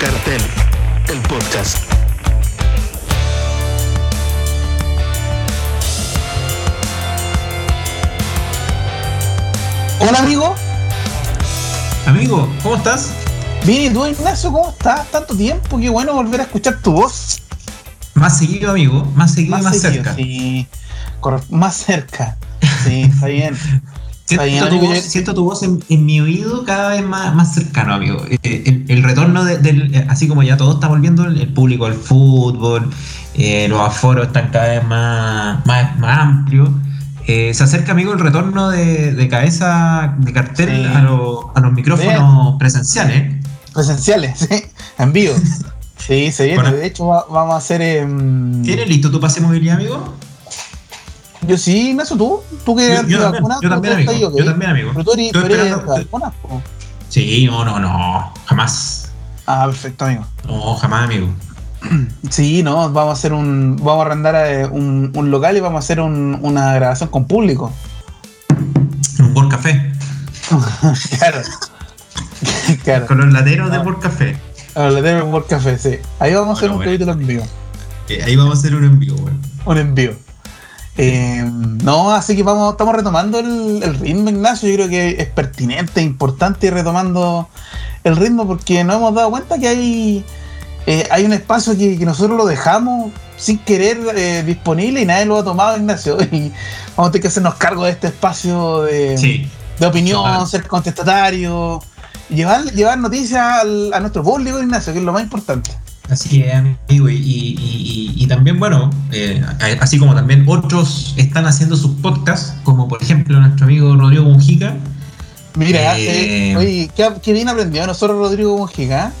Cartel, el podcast. Hola amigo. Amigo, ¿cómo estás? Bien, ¿y tú Ignacio cómo estás? Tanto tiempo, qué bueno volver a escuchar tu voz. Más seguido, amigo, más seguido y más seguido, cerca. Sí, corre- más cerca. Sí, está bien. Siento, bien, tu voz, siento tu voz en, en mi oído cada vez más, más cercano, amigo. Eh, El, el retorno de- del, eh, así como ya todo está volviendo, el, público al fútbol, eh, los aforos están cada vez más, más, más amplios. Eh, se acerca, amigo, el retorno de, de cabeza de cartel Sí. a, lo- a los micrófonos presenciales. Presenciales, sí, en vivo. Sí, se viene. Bueno. De hecho, va- vamos a hacer. em, ¿Tienes listo tu pase de movilidad, amigo? Yo sí, Ignacio, tú. Tú que eres yo antivacuna, yo también, amigo. ahí. Yo también, amigo. Pero tú eres, eres antivacuna. Sí, no, no, no, jamás. Ah, perfecto, amigo. No, jamás, amigo. Sí, no, vamos a hacer un. Vamos a arrendar eh, un, un local y vamos a hacer un- una grabación con público. Un World Café. claro. claro. Con los laderos de. World Café. Ahora le tengo por café, sí. Ahí vamos a hacer Bueno, un bueno. capítulo en vivo. Eh, ahí vamos a hacer un envío, weón. Un envío. Eh, no, así que vamos, estamos retomando el, el ritmo, Ignacio. Yo creo que es pertinente, importante ir retomando el ritmo porque nos hemos dado cuenta que hay, eh, hay un espacio que, que nosotros lo dejamos sin querer eh, disponible y nadie lo ha tomado, Ignacio. Y vamos a tener que hacernos cargo de este espacio de, Sí. de opinión, Total. ser contestatario, y llevar, llevar noticias al- a nuestro público, Ignacio, que es lo más importante. Así es, amigo. Y, y- y- y también, bueno, eh, así como también otros están haciendo sus podcasts, como por ejemplo nuestro amigo Rodrigo Mujica, Mira, Eh, eh, oye, qué, qué bien aprendió nosotros Rodrigo Mojica.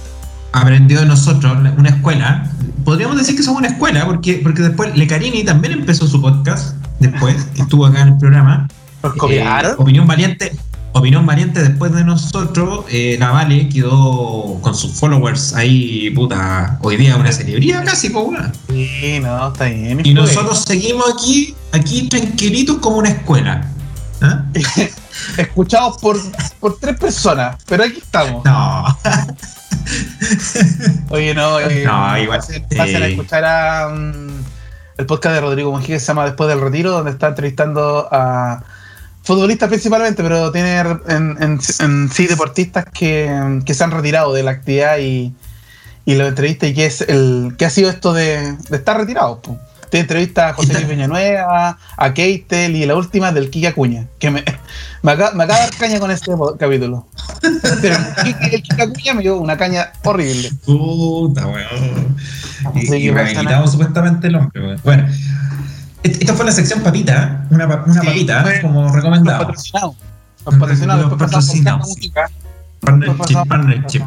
aprendió de nosotros una escuela. Podríamos decir que somos una escuela, porque, porque después Lecarini también empezó su podcast, después, que estuvo acá en el programa. Nos Eh, copiaron. opinión valiente. Opinión valiente después de nosotros, eh, la Vale quedó con sus followers ahí, puta, hoy día una celebridad casi, pues, weón. Sí, no, está bien. Y nosotros seguimos aquí, aquí tranquilitos como una escuela. ¿Ah? Escuchados por, por tres personas, pero aquí estamos. No. Oye, no, eh, No, igual, Pasen, pasen a escuchar a, mm, el podcast de Rodrigo Mojica que se llama Después del Retiro, donde está entrevistando a futbolistas principalmente, pero tiene en, en- en sí deportistas que, que se han retirado de la actividad y, y lo entrevista y qué es el qué ha sido esto de, de estar retirados. po. Tiene entrevista a José Luis Villanueva, a Keitel y la última del Kika Cuña, que me, me, acaba, me acaba de dar caña con este capítulo. Pero el Kika- el Kika Cuña me dio una caña horrible. Puta, weón. Y, y rehabilitado supuestamente el hombre, weón. Bueno. Esta fue la sección papita, una, pa- una Sí, papita, fue- como Los recomendado. patrocinados. Los patrocinados. Los Después Carta sí. Partnership, partnership.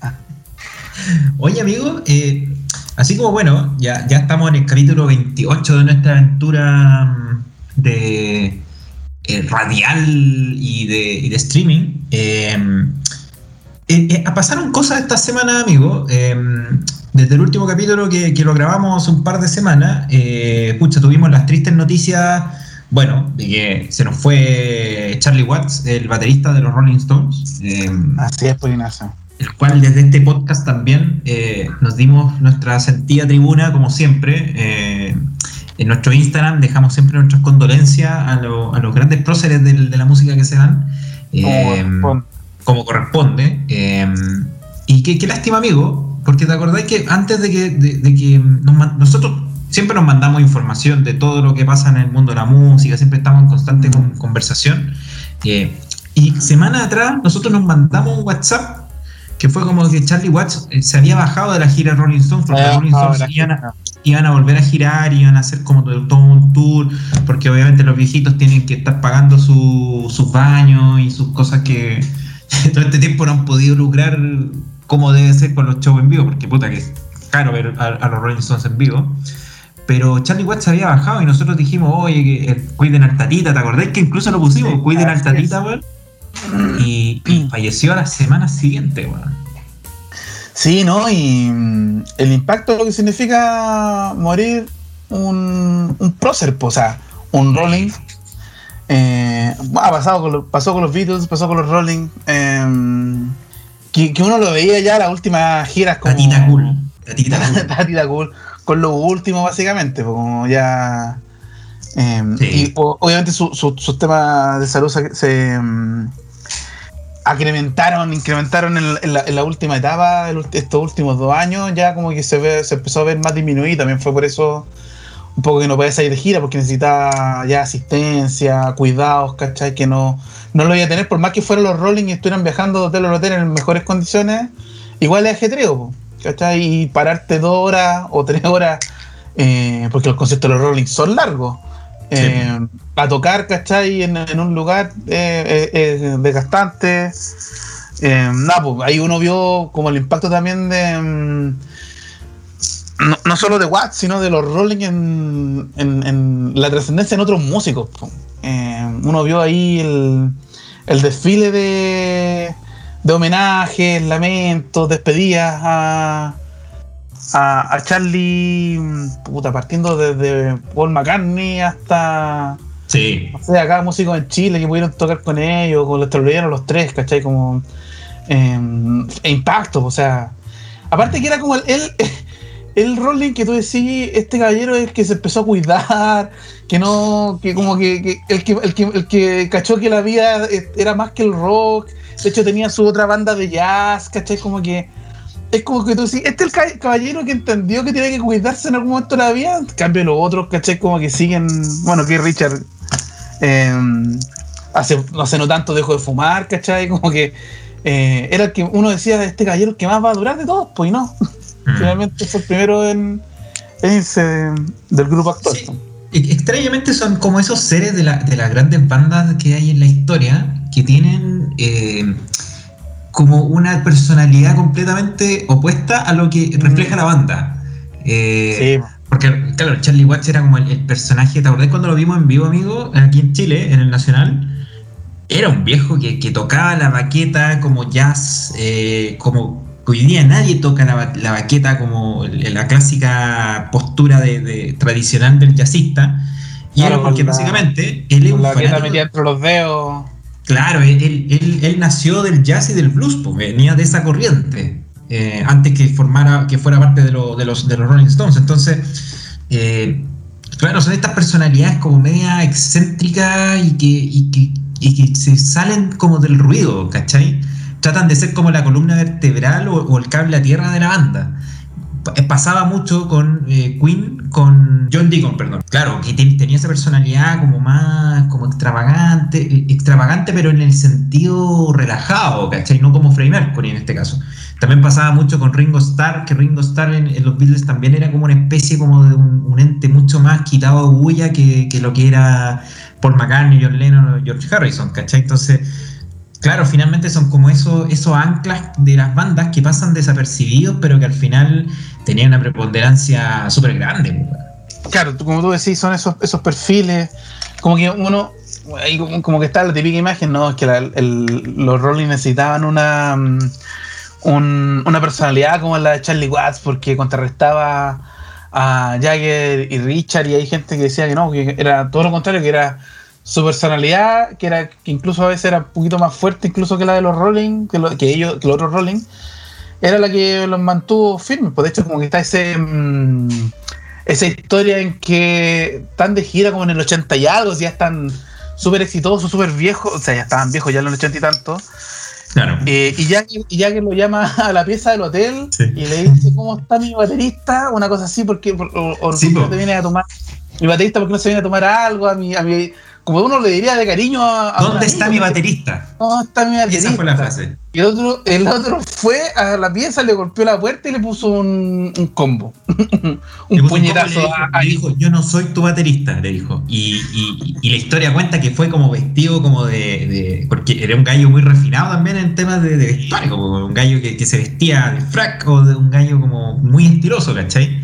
Oye, amigo, eh, así como bueno, ya, ya estamos en el capítulo 28 de nuestra aventura mm, de eh, radial y de, y de streaming. eh, eh, eh, pasaron cosas esta semana, amigo. Desde el último capítulo que, que lo grabamos un par de semanas, eh, pucha, tuvimos las tristes noticias, bueno, de que se nos fue Charlie Watts, el baterista de los Rolling Stones. eh, Así es, pues Ignacio. el cual desde este podcast también eh, nos dimos nuestra sentida tribuna, como siempre. eh, en nuestro Instagram dejamos siempre nuestras condolencias a, lo- a los grandes próceres del- de, la música que se eh, Como- como corresponde. eh, y qué, qué lástima, amigo, porque te acordáis que antes de que, de, de que nos nosotros siempre nos mandamos información de todo lo que pasa en el mundo de la música, siempre estamos en constante con- conversación. eh, y semana atrás nosotros nos mandamos un WhatsApp que fue como que Charlie Watts eh, se había bajado de la gira Rolling Stones porque Rolling Stones iban a, gira. iban a volver a girar, iban a hacer como todo, todo un tour, porque obviamente los viejitos tienen que estar pagando su- sus baños y sus cosas que todo este tiempo no han podido lucrar como debe ser con los shows en vivo, porque puta que es caro ver a, a los Rolling Stones en vivo. Pero Charlie Watts había bajado y nosotros dijimos, oye, que eh, cuiden al tatita, ¿te acordás que incluso lo pusimos? Sí, cuiden al tatita, weón. Y, y falleció a la semana siguiente, weón. Sí, ¿no? Y mm, el impacto lo que significa morir un, un prócer, o sea, un Rolling. Eh, ha pasado con pasó con los Beatles, pasó con los Rolling. eh, que, que uno lo veía ya las últimas giras como. Tatita Cool. Tatita Cool. Tatita Cool. Con lo último, básicamente, pues, como ya. eh, Sí. Y o- obviamente su- su- sus temas de salud se, se, mm, incrementaron, incrementaron en, en la, en la última etapa, el estos últimos dos años, ya como que se ve, se empezó a ver más disminuido. También fue por eso un poco que no podía salir de gira, porque necesitaba ya asistencia, cuidados, ¿cachai? Que no, no lo iba a tener, por más que fueran los Rolling y estuvieran viajando de hotel a hotel en mejores condiciones, igual es ajetreo, ¿cachai? Y pararte dos horas o tres horas, eh, porque los conciertos de los Rolling son largos. eh, a tocar, ¿cachai? En, en un lugar eh, desgastante. Nada, pues ahí uno vio como el impacto también de. No, no solo de Watts, sino de los Rolling en, en- en la trascendencia en otros músicos. Eh, uno vio ahí el, el desfile de, de homenajes, lamentos, despedidas a, a, a Charlie, puta, partiendo desde Paul McCartney hasta Sí. no sé, acá músicos en Chile que pudieron tocar con ellos, con los televidieron los tres, ¿cachai? Como eh, e impacto, o sea. Aparte que era como el, el, el Rolling que tú decís, este caballero es el que se empezó a cuidar, que no, que como que, el que el que cachó que la vida era más que el rock, de hecho tenía su otra banda de jazz, ¿cachai? Como que es como que tú decís, este es el ca- caballero que entendió que tiene que cuidarse en algún momento de la vida, en cambio los otros, ¿cachai? Como que siguen, bueno, que Richard eh, hace, sé, no tanto dejó de fumar, ¿cachai? Como que eh, era el que uno decía, este caballero que más va a durar de todos, pues no. Mm. Finalmente fue el primero en, en irse del grupo actual. Sí. E- Extrañamente son como esos seres de, la- de las grandes bandas que hay en la historia que tienen eh, como una personalidad completamente opuesta a lo que refleja la banda. Eh, Sí, Porque, claro, Charlie Watts era como el, el personaje, ¿te acordás cuando lo vimos en vivo, amigo? Aquí en Chile, en el Nacional. Era un viejo que, que tocaba la baqueta como jazz, eh, como hoy día nadie toca la, la baqueta como la clásica postura de, de- tradicional del jazzista. Y Claro, era porque la- básicamente él es un la que fanático- metida entre los dedos. Claro, él, él- él- él nació del jazz y del blues, pues, venía de esa corriente, eh, antes que formara, que fuera parte de, lo- de los, de los Rolling Stones. Entonces, eh, claro, son estas personalidades como media excéntricas y que, y que, y que se salen como del ruido, ¿cachai? Tratan de ser como la columna vertebral o, o el cable a tierra de la banda. Pa- Pasaba mucho con eh, Queen, con John Deacon, perdón. Claro, que ten- tenía esa personalidad como más, como extravagante, eh, extravagante, pero en el sentido relajado, ¿cachai? No como Freddie Mercury en este caso. También pasaba mucho con Ringo Starr, que Ringo Starr en, los Beatles también era como una especie como de un, ente mucho más quitado de bulla que, que lo que era Paul McCartney, John Lennon George Harrison, ¿cachai? Entonces, claro, finalmente son como esos, esos anclas de las bandas que pasan desapercibidos, pero que al final tenían una preponderancia súper grande. pues. Claro, como tú decís, son esos, esos perfiles. Como que uno. ahí como, que está la típica imagen, ¿no? Es que los Rolling necesitaban una. mm, un- una personalidad como la de Charlie Watts, porque contrarrestaba a Jagger y Richard, y hay gente que decía que no, que era todo lo contrario, que era su personalidad, que era que incluso a veces era un poquito más fuerte incluso que la de los Rolling, que, lo- que ellos, que los otros Rolling, era la que los mantuvo firmes. Pues de hecho, como que está ese. mm, esa historia en que están de gira como en el 80 y algo, ya están súper exitosos, súper viejos, o sea, ya estaban viejos ya en el 80 y tanto. Claro. Eh, y ya y ya que lo llama a la pieza del hotel Sí. y le dice cómo está mi baterista, una cosa así, porque por, o, o Sí, ¿por qué no po. te viene a tomar mi baterista porque no se viene a tomar algo a mi, a mi como uno le diría de cariño a, ¿Dónde está mi baterista? ¿Dónde está mi baterista? Esa fue la frase. Y el otro, el otro fue a la pieza, le golpeó la puerta y le puso un, un combo. Un puñetazo combo le dijo, a- a- le dijo, yo no soy tu baterista, le dijo. Y, y- y la historia cuenta que fue como vestido como de, de- Porque era un gallo muy refinado también en temas de, de vestuario, como un gallo que, que se vestía de frac o de un gallo como muy estiloso, ¿cachai?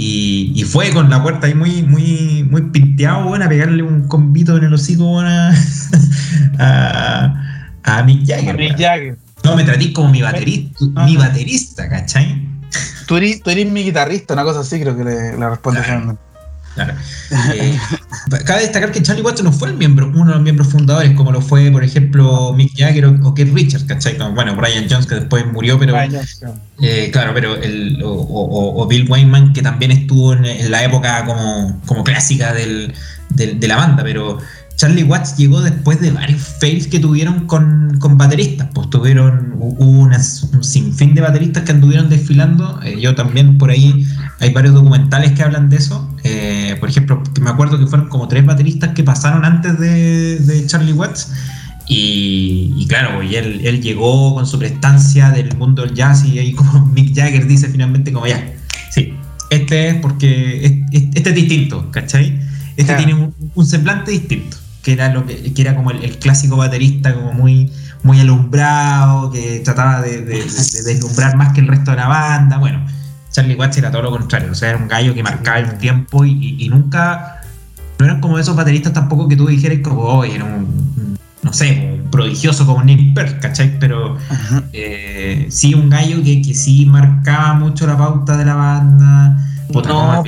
Y, y fue con la puerta ahí muy, muy, muy pinteado, bueno, a pegarle un combito en el hocico bueno, a, a, Mick Jagger. Mick weón. Jagger. No me tratís como mi baterista, mi baterista, ¿cachai? Tú eres, tú eres mi guitarrista, una cosa así creo que le, le responde Claro. Claro. Eh, cabe destacar que Charlie Watts no fue el miembro, uno de los miembros fundadores, como lo fue, por ejemplo, Mick Jagger o, Keith Richards, ¿cachai? bueno, Brian Jones, que después murió, pero. Eh, claro, pero. El, o, Bill Wayman, que también estuvo en, la época como, como clásica del, de la banda, pero. Charlie Watts llegó después de varios fails que tuvieron con, bateristas. Pues tuvieron un sinfín de bateristas que anduvieron desfilando. Eh, yo también por ahí hay varios documentales que hablan de eso. Eh, por ejemplo, me acuerdo que fueron como tres bateristas que pasaron antes de, Charlie Watts. Y, claro, pues, él, él, llegó con su prestancia del mundo del jazz y ahí como Mick Jagger dice finalmente como ya, sí, este es porque este es distinto, ¿cachai? Este tiene un semblante distinto que era lo que, era como el, clásico baterista como muy muy alumbrado, que trataba de, deslumbrar más que el resto de la banda. Bueno, Charlie Watts era todo lo contrario, o sea, era un gallo que marcaba el tiempo y, nunca, no eran como esos bateristas tampoco que tú dijeras como, oh, era un, no sé, un prodigioso como Nick Perk, ¿cachai? Pero eh, sí un gallo que, que, sí marcaba mucho la pauta de la banda. No,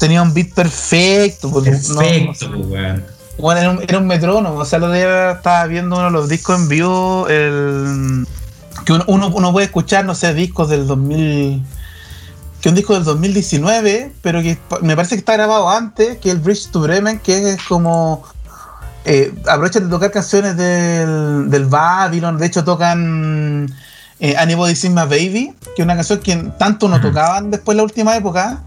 tenía, un beat perfecto. Perfecto, pues, bueno, era un, era un metrónomo, o sea, lo día estaba viendo uno de los discos en vivo, el, que uno, uno, puede escuchar, no sé, discos del 2000, que un disco del 2019, pero que me parece que está grabado antes, que el Bridge to Bremen, que es como... Eh, aprovechan de tocar canciones del, del Babylon, de hecho tocan eh, Anybody Sing My Baby, que es una canción que tanto no tocaban después de la última época,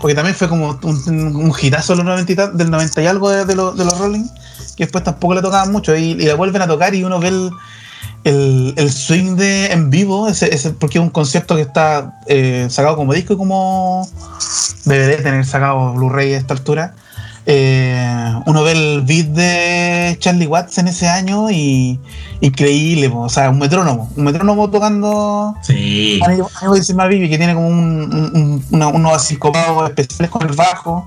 porque también fue como un, un hitazo del 90 y algo de, los Rolling, que después tampoco le tocaban mucho. Y, le vuelven a tocar y uno ve el, swing de en vivo, ese, porque es un concepto que está eh, sacado como disco y como debería tener sacado Blu-ray a esta altura. Eh, uno ve el beat de Charlie Watts en ese año y increíble, o sea, un metrónomo, un metrónomo tocando sí. algo de que tiene como un, unos así especiales con el bajo.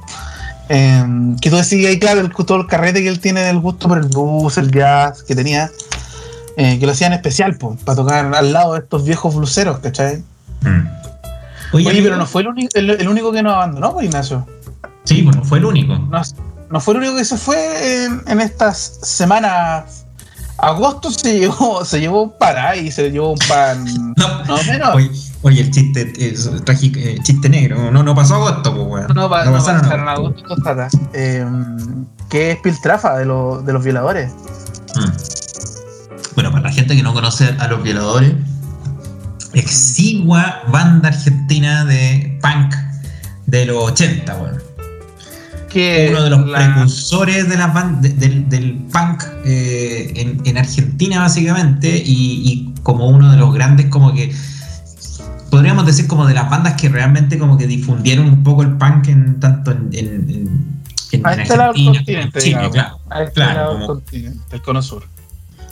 Eh, que tú decís ahí, claro, el, todo el carrete que él tiene del gusto por el blues, el jazz que tenía, eh, que lo hacían especial, pues, para tocar al lado de estos viejos bluseros, ¿cachai? Mm. Oye, pero no fue el, único que nos abandonó, pues, Ignacio. Sí, bueno, fue el único. No, fue el único que se fue en, estas semanas. Agosto se llevó, se llevó un pan y se llevó un pan. no, no menos. Oye, el chiste es trágico, eh, chiste negro. No, no pasó agosto, pues, weón. No, no, pasaron agosto eh, ¿Qué es Piltrafa de, de los violadores? Mm. Bueno, para la gente que no conoce a los violadores, exigua banda argentina de punk de los 80, weón uno de los precursores de la del, punk eh, en, Argentina básicamente y, como uno de los grandes como que podríamos decir como de las bandas que realmente como que difundieron un poco el punk en tanto en, en, en a este Argentina Chile, claro, a este claro, el cono sur.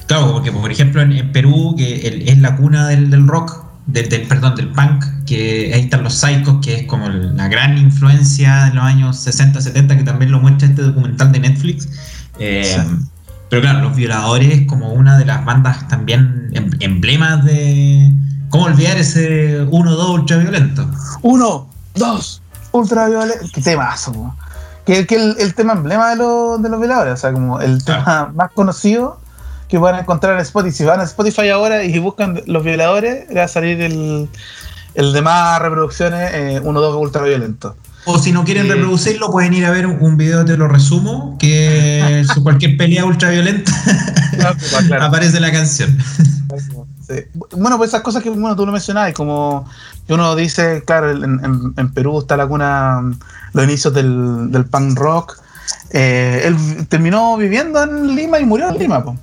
Claro, porque por ejemplo en, Perú, que es la cuna del, del rock, del, perdón, del punk, que ahí están los Psychos, que es como la gran influencia de los años 60, 70, que también lo muestra este documental de Netflix. Eh, pero claro, Los Violadores como una de las bandas también em, emblemas de... ¿Cómo olvidar ese 1-2 ultraviolento? 1, 2, ultraviolento. Qué temazo, que, que el, el, tema emblema de, de los violadores, o sea, como el tema más conocido que van a encontrar en Spotify. Si van a Spotify ahora y buscan los violadores, va a salir el, el de más reproducciones, eh, uno o dos ultraviolento. O si no quieren reproducirlo, pueden ir a ver un video, te lo resumo, que cualquier pelea ultraviolenta aparece la canción. Bueno, pues esas cosas que bueno, tú lo mencionabas, como que uno dice, claro, en, en, Perú está la cuna, los inicios del, del punk rock. Eh, él terminó viviendo en Lima y murió en Lima. pues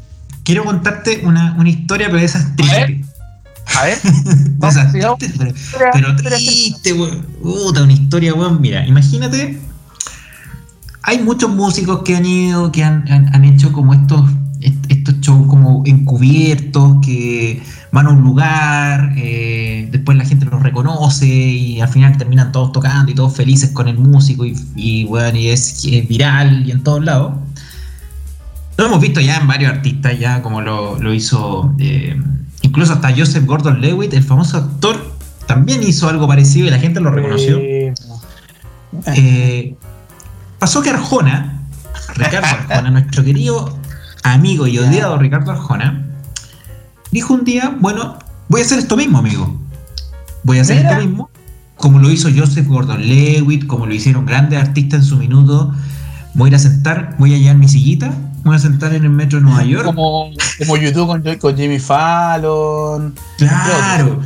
quiero contarte una, una historia, pero de esas tristes. A ver. de esas tristes, pero, triste, weón. Puta, una historia, weón. Mira, imagínate. Hay muchos músicos que han ido, que han, han, hecho como estos, estos shows como encubiertos, que van a un lugar, eh, después la gente los reconoce y al final terminan todos tocando y todos felices con el músico y, y, bueno, y es, es viral y en todos lados. Lo hemos visto ya en varios artistas, ya como lo, hizo eh, incluso hasta Joseph Gordon Lewitt, el famoso actor, también hizo algo parecido y la gente lo reconoció. Eh, pasó que Arjona, Ricardo Arjona, nuestro querido amigo y odiado Ricardo Arjona, dijo un día, bueno, voy a hacer esto mismo, amigo. Voy a hacer Mira. esto mismo, como lo hizo Joseph Gordon-Levitt, como lo hicieron grandes artistas en su minuto. Voy a ir a sentar, voy a llevar mi sillita, me voy a sentar en el metro de Nueva York. Como, como YouTube con, con Jimmy Fallon. Claro,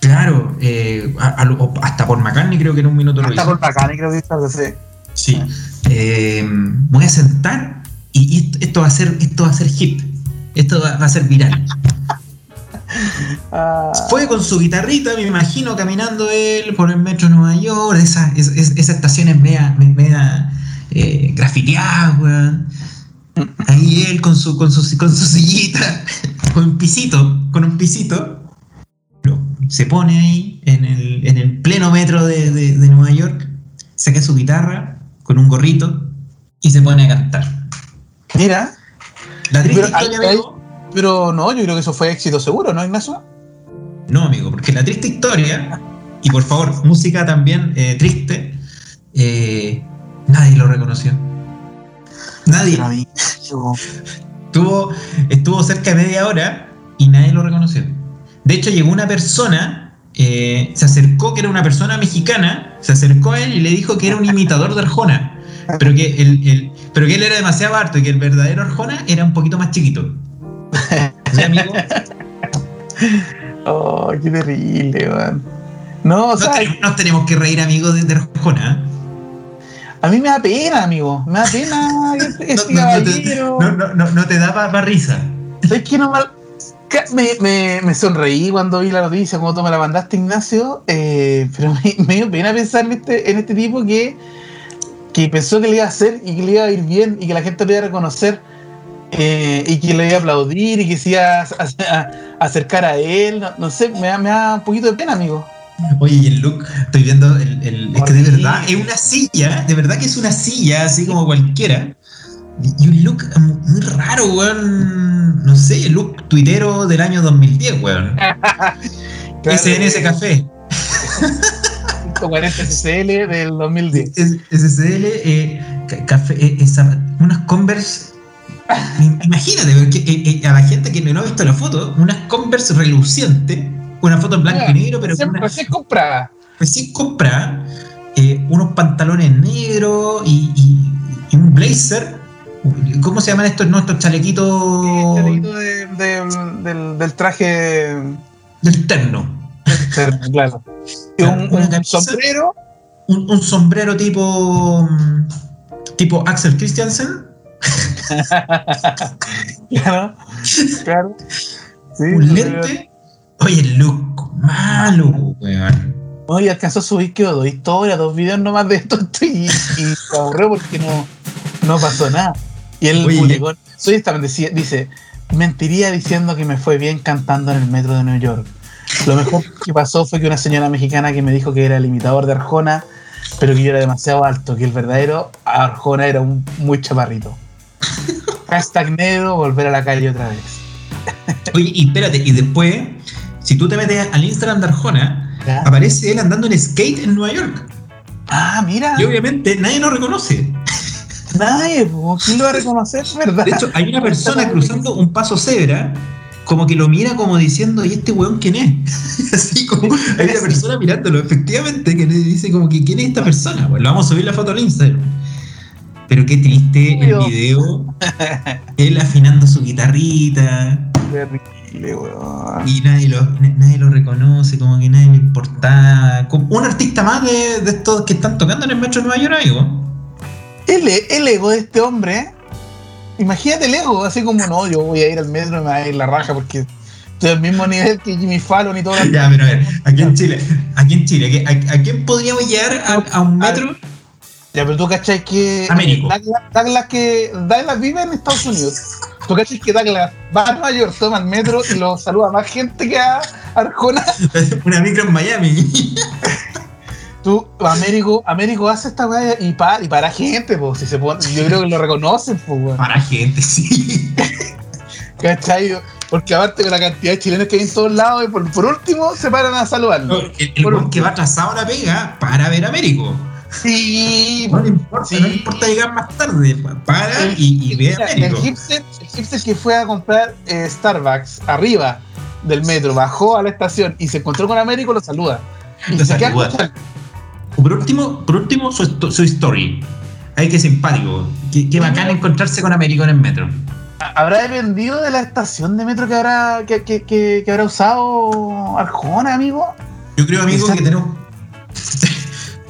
claro. eh, a- a lo- o hasta por McCartney creo que en un minuto lo Hasta por bacán, creo que está, sí. Sí. Eh, voy a sentar y esto, esto va a ser, esto va a ser hit. Esto va, va a ser viral. Ah, Fue con su guitarrita, me imagino, caminando él por el metro de Nueva York, esas, es- es- esas estaciones media, media eh, grafiteadas, weón. Ahí él con su, con su, con su sillita, con un pisito, con un pisito. Se pone ahí en el, en el pleno metro de, de- de Nueva York, saca su guitarra con un gorrito y se pone a cantar. Mira, La triste Pero historia, amigo, pero no, yo creo que eso fue éxito seguro, ¿no, Ignacio? No, amigo, porque la triste historia, y por favor, música también eh, triste, eh, nadie lo reconoció. Nadie. Estuvo, estuvo cerca de media hora y nadie lo reconoció. De hecho, llegó una persona, eh, se acercó, que era una persona mexicana, se acercó a él y le dijo que era un imitador de Arjona, pero que, el, el- pero que él era demasiado harto y que el verdadero Arjona era un poquito más chiquito. ¿Sí, amigo? Oh, qué terrible, man. No, o Nos tenemos, nos tenemos que reír, amigo, de, de Arjona. A mí me da pena, amigo. Me da pena este, este No, te, caballero. no, no, no- no te da para risa. ¿Sabes qué no me, me, me sonreí cuando vi la noticia, cuando tú me la mandaste, Ignacio, eh, pero me, me dio pena pensar en este, en este tipo que, que pensó que le iba a hacer y que le iba a ir bien y que la gente lo iba a reconocer eh, y que le iba a aplaudir y que se iba a, a- a acercar a él. No, no sé, me da, me da un poquito de pena, amigo. Oye, y el look, estoy viendo, el, el- es que de verdad es una silla, de verdad que es una silla, así como cualquiera. Y un look mu- muy raro, weón. No sé, look tuitero del año 2010, weón. SNS Café. 140 SSL del 2010. Es- SSL, eh, ca- café, eh, esa- unas Converse. im- Imagínate, porque, eh, eh, a la gente que no ha visto la foto, unas Converse relucientes, una foto en blanco y negro, pero con Siempre una, recién comprada. recién comprada, eh, unos pantalones negros y, y- y un blazer. ¿Cómo se llaman estos, no, estos chalequitos de- de- del, del traje del terno? claro. Un, una un camisa. sombrero. Un, un sombrero tipo tipo Axel Christiansen, Claro. Claro. Sí, un lente. Oye, el look malo, weón. No, y alcanzó a subir que dos historias, dos videos nomás de esto y, y se aburrió porque no, no pasó nada. Y él Oye, publicó, soy esta decía, dice, mentiría diciendo que me fue bien cantando en el metro de New York. Lo mejor que pasó fue que una señora mexicana que me dijo que era el imitador de Arjona, pero que yo era demasiado alto, que el verdadero Arjona era un muy chaparrito. Hashtag negro, volver a la calle otra vez. Oye, y espérate, y después, si tú te metes al Instagram de Arjona, aparece él andando en skate en Nueva York. Ah, mira, Y obviamente nadie lo reconoce. nadie, ¿quién lo va a reconocer? ¿Verdad? De hecho, hay una persona cruzando un paso cebra, como que lo mira como diciendo, ¿y este weón quién es? Así como, hay una persona mirándolo, efectivamente, que le dice como que ¿quién es esta persona? Bueno, vamos a subir la foto al Instagram. Pero qué triste el video, él afinando su guitarrita, Terrible, weón. y nadie lo, nadie lo reconoce, como que nadie le importa. Como un artista más de, de estos que están tocando en el metro de Nueva York, amigo. El, el ego de este hombre, imagínate el ego, así como no, yo voy a ir al metro y me va a ir la raja porque estoy al mismo nivel que Jimmy Fallon y todo. Ya, pero a ver, aquí en Chile, aquí en Chile, ¿a, a- a quién podríamos llegar a, a un metro? Ya, pero tú cachai que Américo. Douglas, Douglas que Douglas vive en Estados Unidos. Tú cachai que Douglas va a Nueva York, toma el metro y lo saluda más gente que a Arjona. Una micro en Miami. Tú, Américo, Américo hace esta weá y para, y para gente, pues, si se pone, yo creo que lo reconocen, pues, weón. Para gente, sí. ¿Cachai? Porque aparte de la cantidad de chilenos que hay en todos lados, y por, por último se paran a saludarlo. El, el Por que va atrasado la pega para ver a Américo. Sí, No le importa, Sí. no le importa llegar más tarde. Para y, y ve el hipster, el hipster que fue a comprar eh, Starbucks arriba del metro, bajó a la estación y se encontró con Américo, lo saluda. Y Lo se queda saluda. escuchando. Por último, por último su, su story. Ay, qué simpático. Qué, qué bacán encontrarse con Américo en el metro. ¿Habrá dependido de la estación de metro que habrá, que, que- que- que habrá usado Arjona, amigo? Yo creo, amigo, Exacto. que tenemos.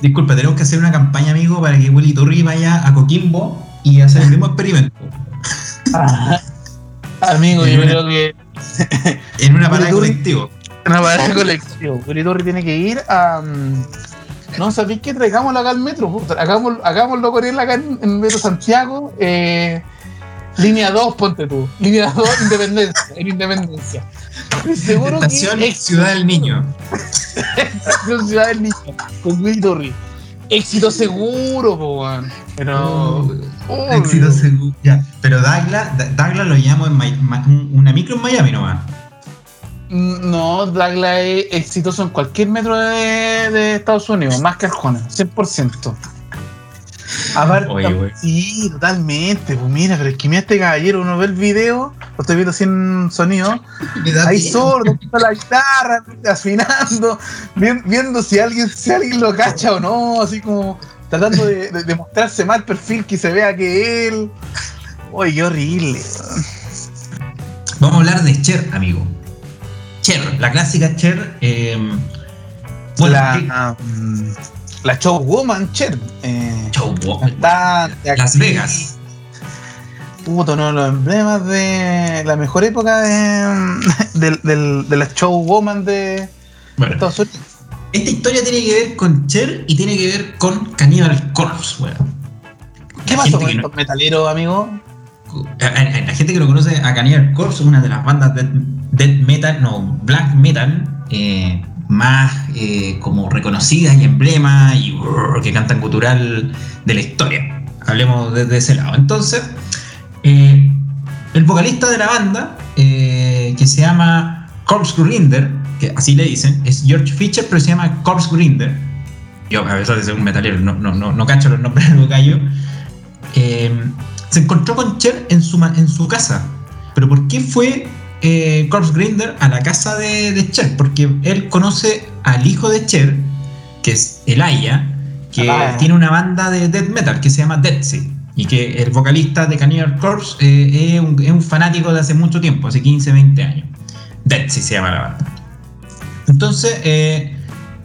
Disculpa, tenemos que hacer una campaña, amigo, para que Willy Torri vaya a Coquimbo y hacer el mismo experimento. Amigo, En yo una- creo que En una parada Willy Torri- colectivo. una parada de colección. Guritorri tiene que ir a. mm, No, ¿sabéis qué? Traigámoslo acá al metro. Hagámoslo, hagámoslo él acá en, en Metro Santiago. eh, línea 2, ponte tú. Línea 2, Independencia. En Independencia. Seguro Estación que. Ciudad del Niño. Estación Ciudad del Niño. Con Guritorri. Éxito seguro, po. Pero. oh, Éxito seguro. Ya, pero Douglas, Douglas lo llamo en una micro en Miami nomás. Mm, No, Douglas es exitoso en cualquier metro de, de Estados Unidos, más que Arjona, 100%. Aparte, Oye, sí, totalmente. Pues mira, pero es que mira este caballero, uno ve el video, lo estoy viendo sin sonido, ahí solo, tocando la guitarra, afinando, vi- viendo si alguien, si alguien lo cacha o no, así como tratando de, de- de mostrarse mal perfil que se vea que él. Oye, qué horrible. Vamos a hablar de Cher, amigo. Cher, la clásica Cher. eh, bueno, ah, mm, la showwoman, Cher. Eh, Show, wow. cantante, Las Vegas. Puto, uno de los emblemas de la mejor época de, del- del- de la showwoman de Bueno, Estados Unidos. esta historia tiene que ver con Cher y tiene que ver con Cannibal Corpse, weón. ¿Qué La pasó con que no- estos metaleros, amigo? la gente que lo conoce a Cannibal Corpse, una de las bandas de death metal, no, black metal, eh, más eh, como reconocidas y emblemas y que cantan cultural de la historia. Hablemos desde ese lado. Entonces, eh, el vocalista de la banda, eh, que se llama Corpse Grinder, que así le dicen, es George Fisher, pero se llama Corpse Grinder. Yo, a pesar de ser un metalero, no, no, no, no cacho los nombres del vocallo. Eh, se encontró con Cher en su, en su casa. ¿Pero por qué fue eh, Corpse Grinder a la casa de, de Cher? Porque él conoce al hijo de Cher, que es Elijah, que tiene una banda de death metal que se llama Dead Sea. Y que el vocalista de Cannibal Corpse eh, es, un, es un fanático de hace mucho tiempo, hace 15, 20 años. Dead Sea se llama la banda. Entonces, eh,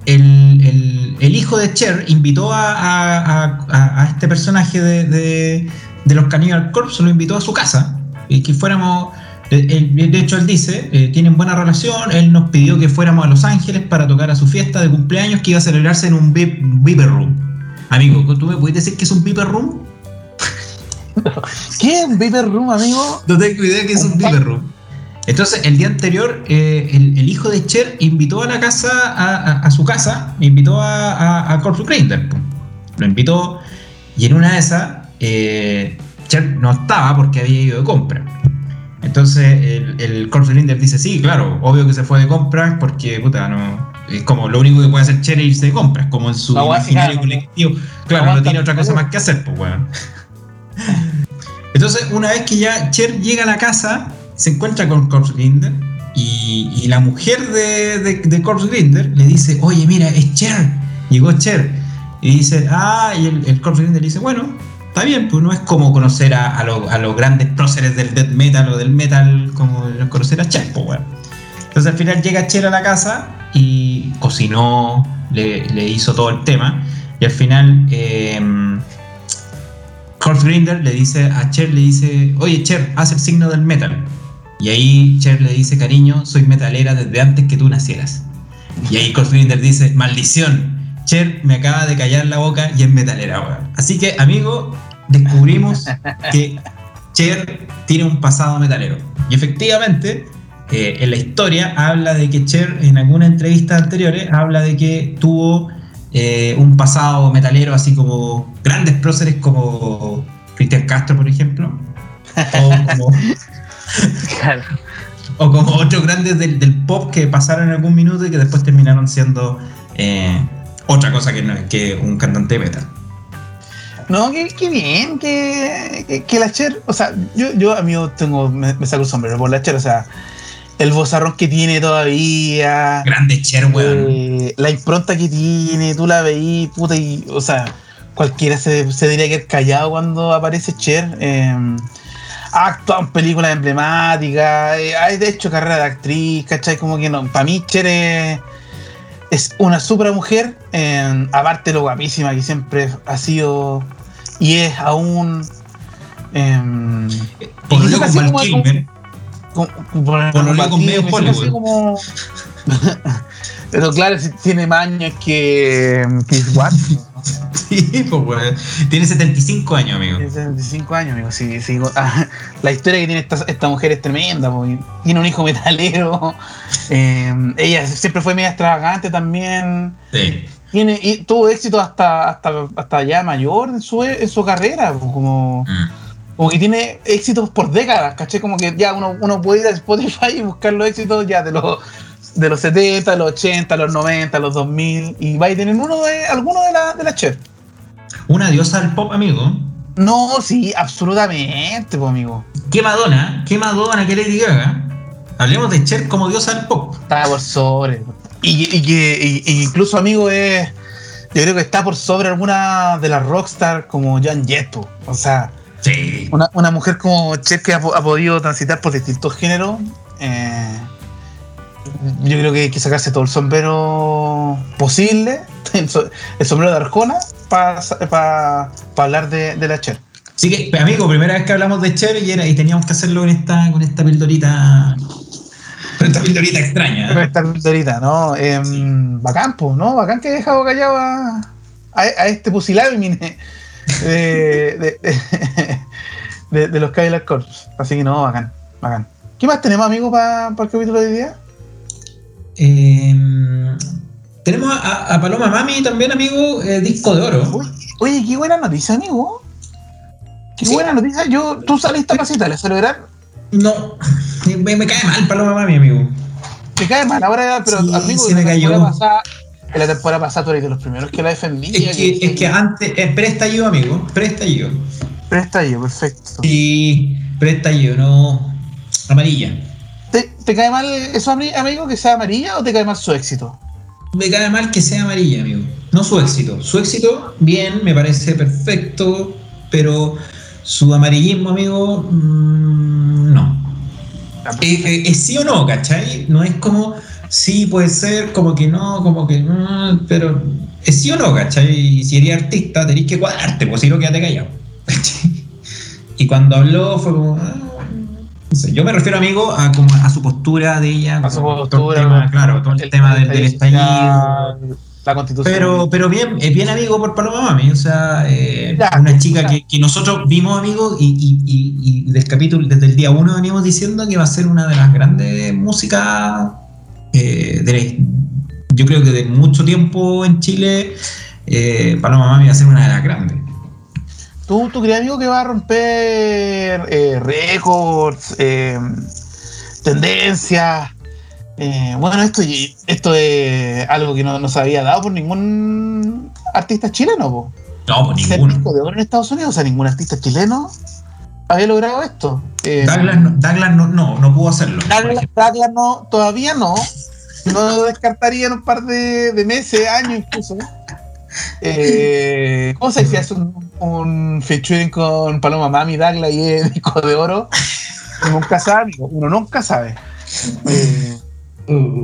el, el- el hijo de Cher invitó a, a- a- a- a este personaje de, de- de los Cannibal Corpse, lo invitó a su casa, y que fuéramos, de, él- de hecho él dice, eh, tienen buena relación, él nos pidió que fuéramos a Los Ángeles para tocar a su fiesta de cumpleaños que iba a celebrarse en un VIP Viper Room. Amigo, ¿tú me puedes decir que es un Viper Room? ¿Qué es un Viper Room, amigo? No tengo idea que es un Viper Room. Entonces, el día anterior, eh, el, el hijo de Cher invitó a la casa, a, a- a su casa, invitó a, a, a Grinder. Lo invitó y en una de esas, eh, Cher no estaba porque había ido de compra. Entonces, el, el Corpse Grinder dice: Sí, claro, obvio que se fue de compras porque, puta, no. Es como lo único que puede hacer Cher es irse de compras, como en su No, imaginario colectivo. Claro, no tiene otra cosa más que hacer, pues, weón. Entonces, una vez que ya Cher llega a la casa, se encuentra con Corpse Grinder y, y la mujer de, de, de Corpse Grinder le dice, oye, mira, es Cher, llegó Cher. Y dice, ah, y el, el Corpse Grinder le dice, bueno, está bien, pues no es como conocer a, a, lo- a los grandes próceres del death metal o del metal como conocer a Cher, pues bueno. Entonces al final llega Cher a la casa y cocinó, le, le hizo todo el tema y al final... em, Corpse Grinder le dice a Cher, le dice, oye Cher, haz el signo del metal. Y ahí Cher le dice, cariño, soy metalera desde antes que tú nacieras. Y ahí Corpse Grinder dice, maldición, Cher me acaba de callar la boca y es metalera, weón. Así que, amigo, descubrimos que Cher tiene un pasado metalero. Y efectivamente, eh, en la historia habla de que Cher, en algunas entrevistas anteriores, habla de que tuvo eh, un pasado metalero, así como grandes próceres como Cristian Castro, por ejemplo, o como, Claro. o como otros grandes del, del pop que pasaron en algún minuto y que después terminaron siendo eh, otra cosa que, no, que un cantante de metal. No, qué, qué bien, que, que, que la Cher, o sea, yo, yo amigo, tengo, me, me saco el sombrero por la Cher, o sea, el bozarrón que tiene todavía. Grande Cher, weón. eh, la impronta que tiene, tú la veís, puta, y, o sea, cualquiera se, se diría que es callado cuando aparece Cher. eh, ha actuado en películas emblemáticas, eh, ha hecho carrera de actriz, ¿cachai? Como que no, para mí Cher es, es una super mujer, eh, aparte lo guapísima que siempre ha sido y es aún. Eh, Por lo con Val Kilmer. con- con- con- Con medio Hollywood. como- Pero claro, si tiene más años que Chris Watts. Sí, pues, weón. Tiene 75 años, amigo. Tiene 75 años, amigo. Sí, sí. Ah, la historia que tiene esta, esta mujer es tremenda. porque Tiene un hijo metalero. eh, ella siempre fue media extravagante también. Sí. Tiene, y tuvo éxito hasta, hasta, hasta ya mayor en su, en su carrera. pues, Como, Mm. como que tiene éxitos por décadas, ¿caché? Como que ya uno, uno puede ir a Spotify y buscar los éxitos ya de los, de los 70, los 80, los 90, los 2000 y va a tener uno de alguno de la, de la Cher. Una diosa del pop, amigo. No, sí, absolutamente, pues, amigo. ¿Qué Madonna? ¿Qué Madonna? ¿Qué Lady Gaga? Hablemos de Cher como diosa del pop. Está por sobre. Y, y que y- incluso, amigo, es. Yo creo que está por sobre alguna de las rockstar como Jan Jett. O sea, Sí. una, una mujer como Cher que ha, ha podido transitar por distintos géneros. eh, yo creo que hay que sacarse todo el sombrero posible, el, so- el sombrero de Arjona, para hablar de, de la Cher. Así que, amigo, primera vez que hablamos de Cher y, era, y teníamos que hacerlo con esta, con esta pildorita. Con esta pildorita extraña. ¿eh? esta ahorita, ¿no? Em, bacán, pues, ¿no? Bacán que he dejado callado a, a, a este pusilánime de, de, de, de- los Cadillac Corps. Así que no, bacán, bacán. ¿Qué más tenemos, amigo, para el capítulo de hoy día? Eh, tenemos a, a Paloma Mami también, amigo, eh, disco de oro. Oye, qué buena noticia, amigo. Qué Sí. buena noticia. Yo, tú saliste a casita a celebrar. No, me, me cae mal Paloma Mami, amigo. Te cae mal, ahora, pero Sí, amigo, se en me la cayó. temporada pasada, en la temporada pasada tú eres de los primeros que la defendía. Es que, es que antes, eh, preestallido, amigo, preestallido. Presta yo, perfecto. Sí, preestallido, no. Amarilla. ¿Te, cae mal eso, ami- amigo, que sea amarilla o te cae mal su éxito? Me cae mal que sea amarilla, amigo. No su éxito. Su éxito, bien, me parece perfecto, pero su amarillismo, amigo, mm, no. Eh, eh, ¿Es sí o no, cachai? No es como sí, puede ser, como que no, como que mm, pero es sí o no, cachai? Y si eres artista, tenés que cuadrarte, pues si no, quédate callado. ¿cachai? Y cuando habló fue como. ah, yo me refiero, amigo, a, como a su postura de ella. A su postura, todo el tema, claro, todo el, tema del, del estallido. La constitución. Pero, pero bien, es bien amigo por Paloma Mami, o sea, eh, una chica que, que nosotros vimos, amigo, y, y, y, y del capítulo, desde el día uno venimos diciendo que va a ser una de las grandes músicas eh, de la- yo creo que de mucho tiempo en Chile, eh, Paloma Mami va a ser una de las grandes. ¿Tú, tú crees, amigo, que va a romper eh, récords, eh, tendencias? Eh, bueno, esto, esto es algo que no, no se había dado por ningún artista chileno, po. No, Ser ninguno. de oro en Estados Unidos, o sea, ningún artista chileno había logrado esto. Eh, Douglas, no, Douglas no, no, no pudo hacerlo. por Douglas. Douglas no, todavía no. No descartaría en un par de, de meses, años incluso. Eh, ¿Cómo se dice? Hace un, un featuring con Paloma Mami, Douglas y el disco de oro. Uno nunca sabe, amigo, uno nunca sabe. Eh,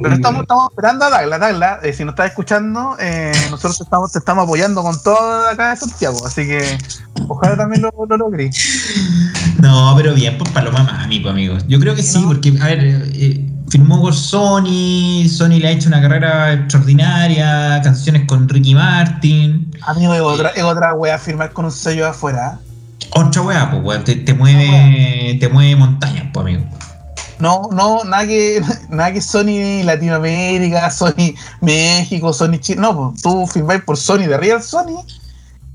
pero estamos, estamos esperando a Douglas, Douglas. eh, si nos estás escuchando, eh, nosotros te estamos, te estamos apoyando con todo acá de Santiago. Así que ojalá también lo, lo logres. No, pero bien, pues Paloma Mami, pues amigos. Yo creo que sí, No. porque, a ver, eh, firmó con Sony, Sony le ha hecho una carrera extraordinaria, canciones con Ricky Martin. Amigo, es otra, es otra wea firmar con un sello afuera. Otra weá, pues weón, te, te mueve, te mueve montañas, pues amigo. No, no, nada que, nada que Sony Latinoamérica, Sony México, Sony Chile. No, pues, tú firmáis por Sony de Real Sony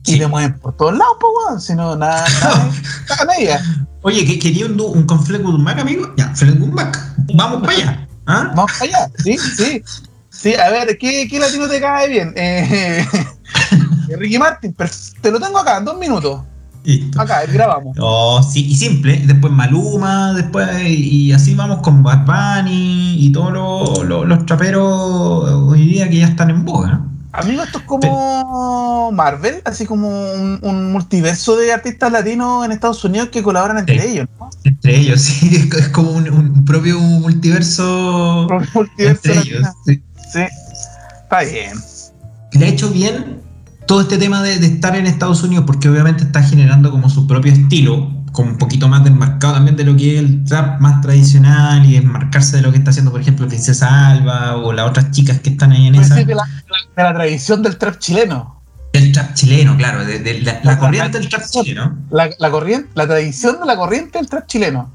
y Sí. te mueven por todos lados, pues, weón. Si no, nada, nada, nada media. Oye, ¿que- ¿quería un, un con Fleetwood Mac, amigo? Ya, Fleetwood Mac, vamos para allá. ¿ah? Vamos para allá, sí, sí. Sí, a ver, ¿qué, qué latino te cae bien? Eh, Ricky Martin, te lo tengo acá en dos minutos. Listo. Acá, grabamos. Oh, sí, y simple. Después Maluma, después. Y así vamos con Bad Bunny y todos los, los- los traperos hoy día que ya están en boga. ¿no? Amigo, esto es como Marvel, así como un, un multiverso de artistas latinos en Estados Unidos que colaboran entre Sí. ellos, ¿no? Entre ellos, sí. Es, como un, un propio multiverso. Entre ellos. sí. Sí, está bien. le ha hecho bien todo este tema de, de estar en Estados Unidos porque obviamente está generando como su propio estilo, como un poquito más desmarcado también de lo que es el trap más tradicional y desmarcarse de lo que está haciendo, por ejemplo, Princesa Alba o las otras chicas que están ahí en esa. de la, de la tradición del trap chileno. El trap chileno, claro, de, de la, la corriente del trap chileno. La, la corriente, la tradición de la corriente del trap chileno.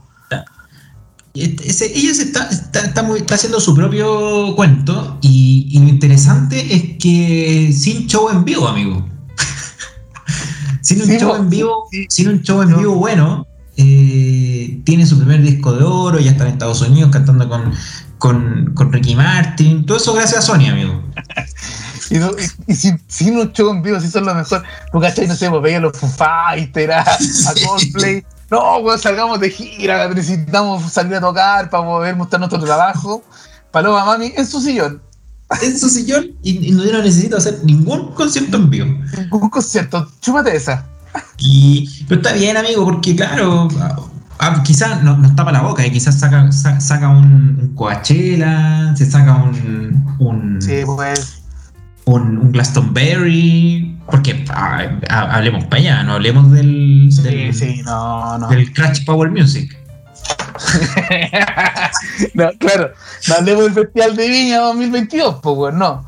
Este- ese- ella se está, está, está muy- está haciendo su propio cuento y, y lo interesante es que sin show en vivo, amigo. sin un Sí, show en vivo, sí. sin un show en No. vivo bueno, eh, tiene su primer disco de oro, ya está en Estados Unidos cantando con, con, con Ricky Martin, todo eso gracias a Sony, amigo. Y, no- y- y sin, sin un show en vivo, si son lo mejor. ¿Tú cachai? No sé, pues veía a los Foo Fighters, a, a. Coldplay. No, weón, salgamos de gira, necesitamos salir a tocar para poder mostrar nuestro trabajo. Paloma Mami en su sillón. En su sillón y, y no, no necesito hacer ningún concierto en vivo. Un concierto, chúpate esa. Y, pero está bien, amigo, porque claro, ah, quizás no- nos tapa la boca y quizás saca, sa- saca un, un Coachella, se saca un, un, Sí, pues. un, un Glastonbury, porque ah, ah, hablemos para allá, no hablemos del, Sí, del, sí, no, no. del Crash Power Music. no, claro, no hablemos del Festival de Viña 2022, pues, weón, no.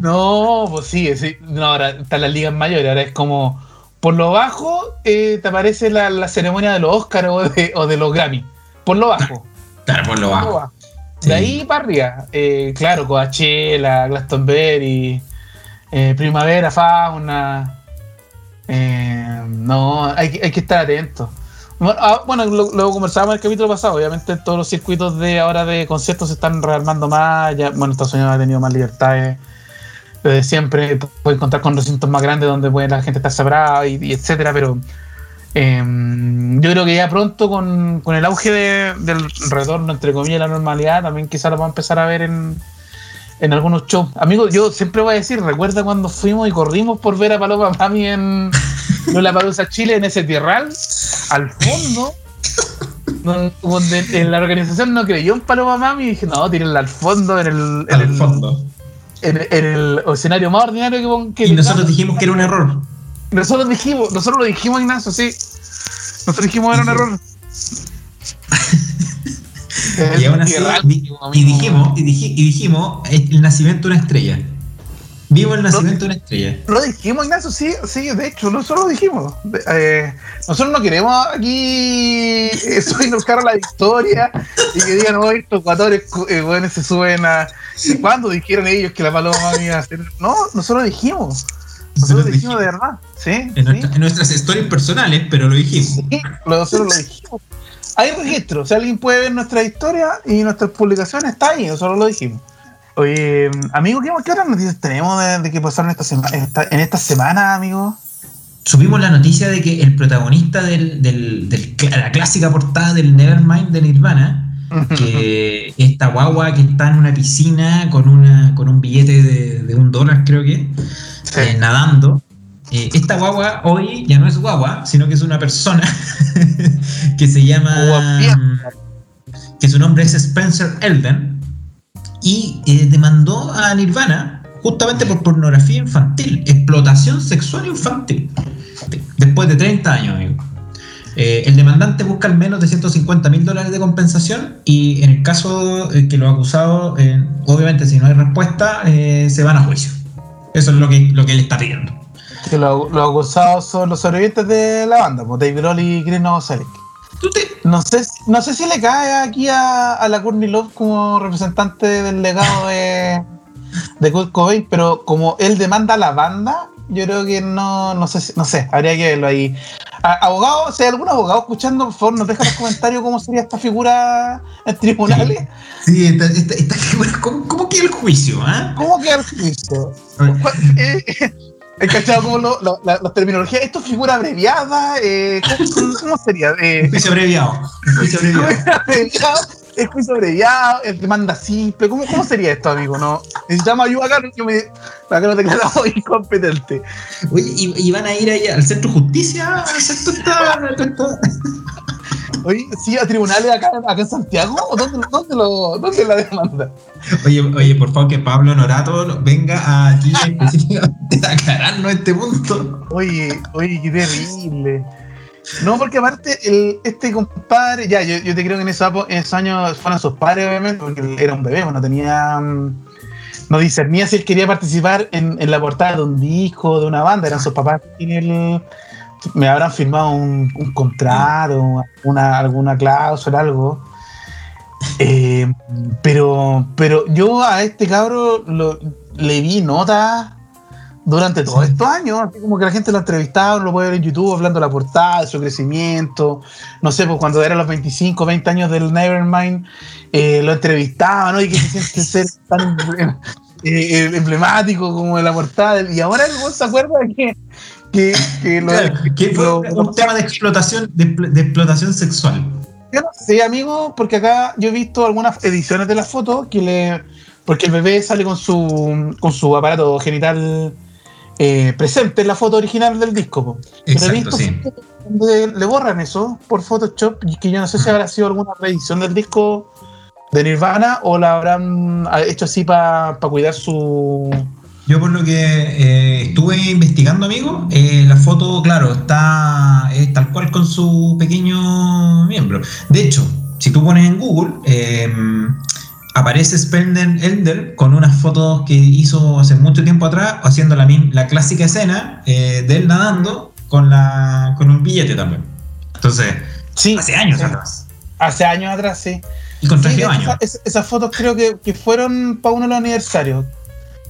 No, pues sí, sí. No, ahora están las ligas mayores, ahora es como por lo bajo eh, te aparece la, la ceremonia de los Oscars o de, o de los Grammy. Por lo bajo. claro, por lo por lo bajo. Sí. De ahí para arriba. eh, claro, Coachella, Glastonbury, eh, Primavera, Fauna. no, hay, hay que estar atentos. Bueno, ah, bueno, lo, conversábamos en el capítulo pasado. Obviamente, todos los circuitos de ahora de conciertos se están rearmando más. Ya, bueno, Estados Unidos ha tenido más libertades desde siempre. Pueden contar con recintos más grandes donde puede la gente estar separada y, etcétera. Pero eh, yo creo que ya pronto, con, con el auge de- del retorno, entre comillas, la normalidad, también quizás lo vamos a empezar a ver en, en algunos shows. Amigos, yo siempre voy a decir, recuerda cuando fuimos y corrimos por ver a Paloma Mami en La Palusa Chile, en ese tierral, al fondo, donde, en la organización no creyó en Paloma Mami y dije, no, tírenla al fondo, en el, en Al el, fondo. en, en el escenario más ordinario que, que Y nosotros dijimos que era un error. nosotros dijimos, nosotros lo dijimos, Ignacio, sí. Nosotros dijimos era un error. Y aún así, di- y dijimos, y, dij- y dijimos el nacimiento de una estrella. Vivo el nacimiento de una estrella. Lo dijimos, Ignacio, sí, sí, de hecho, nosotros lo dijimos. Eh, nosotros no queremos aquí eso y nos carga la victoria y que digan, no, estos jugadores eh, bueno, se suben a. ¿Cuándo dijeron ellos que la paloma iba a hacer? No, nosotros lo dijimos. Nosotros lo dijimos de verdad. Sí, En, sí, nuestra- en nuestras stories personales, pero lo dijimos. sí, nosotros lo dijimos. Hay registro, si alguien puede ver nuestra historia y nuestras publicaciones, está ahí, nosotros lo dijimos. Oye, amigo, ¿qué, qué otras noticias tenemos de, de que pasaron esta semana, esta- en esta semana, amigo? Supimos la noticia de que el protagonista del, del- del cl- la clásica portada del Nevermind de Nirvana, que esta guagua que está en una piscina con una con un billete de, de un dólar, creo que, Sí. eh, nadando. Eh, esta guagua hoy ya no es guagua, sino que es una persona que se llama. Que su nombre es Spencer Elden. Y eh, demandó a Nirvana justamente por pornografía infantil, explotación sexual infantil. Después de 30 años, amigo. Eh, el demandante busca al menos de 150 mil dólares de compensación y en el caso eh, que los acusados, obviamente si no hay respuesta, se van a juicio. Eso es lo que, lo que él está pidiendo. Los acusados son los sobrevivientes de la banda, pues Dave Grohl y Chris Novoselic. ¿Tú te- No sé, no sé si le cae aquí a, a la Courtney Love como representante del legado de, de Kurt Cobain, pero como él demanda a la banda, yo creo que no, no sé, si- no sé, habría que verlo ahí. abogado, si hay algún abogado escuchando, por favor, nos deja en los comentarios cómo sería esta figura en tribunales. Sí, esta, esta, esta figura, ¿cómo, ¿cómo, queda el juicio? ¿eh? ¿Cómo queda el juicio? He cachado como lo, lo, la, la, terminología. ¿Esto es figura abreviada? Eh, ¿cómo, ¿cómo, sería? Eh, juicio abreviado. Juicio abreviado. Es juicio abreviado, el demanda simple. ¿Cómo, ¿Cómo sería esto, amigo? No, necesitamos ayuda acá porque me, acá nos declaramos incompetente. Oye, ¿y, ¿y, van a ir ahí al centro de justicia a hacer toda Oye, sí, a tribunales acá, acá en Santiago, ¿o dónde, dónde, lo, dónde la demanda? Oye, oye, por favor, que Pablo Norato venga aquí específicamente a aclararnos este punto. Oye, oye, qué terrible. No, porque aparte, el, este compadre, ya, yo, yo te creo que en esos, en esos años fueron sus padres, obviamente, porque él era un bebé, no tenía. No discernía si él quería participar en, en la portada de un disco, de una banda, eran sus papás en el me habrán firmado un, un contrato, una, alguna cláusula, algo. Eh, pero, pero yo a este cabro lo, le vi notas durante todos estos años, así como que la gente lo entrevistaba, lo puede ver en YouTube hablando de la portada, de su crecimiento, no sé, pues cuando eran los 25, 20 años del Nevermind, eh, lo entrevistaban, ¿no? Y que se siente ser tan eh, emblemático como de la portada, y ahora el se acuerda de que que, que, lo, claro, que fue lo, un tema de explotación, de, de, explotación sexual. Yo no sé, amigo, porque acá yo he visto algunas ediciones de la foto que le. Porque el bebé sale con su, con su aparato genital eh, presente en la foto original del disco. Exacto, Pero he visto sí. donde le borran eso por Photoshop y que yo no sé si habrá sido alguna reedición del disco de Nirvana o la habrán hecho así para pa cuidar su yo por lo que eh, estuve investigando, amigo, eh, la foto, claro, está es tal cual con su pequeño miembro. De hecho, si tú pones en Google, eh, aparece Spender Elder con unas fotos que hizo hace mucho tiempo atrás, haciendo la, la clásica escena de él nadando con, la, con un billete también. Entonces, sí, hace años sí. atrás. Hace años atrás, sí. Y con traje sí, de baño. Esas esa fotos creo que, que fueron para uno de los aniversarios.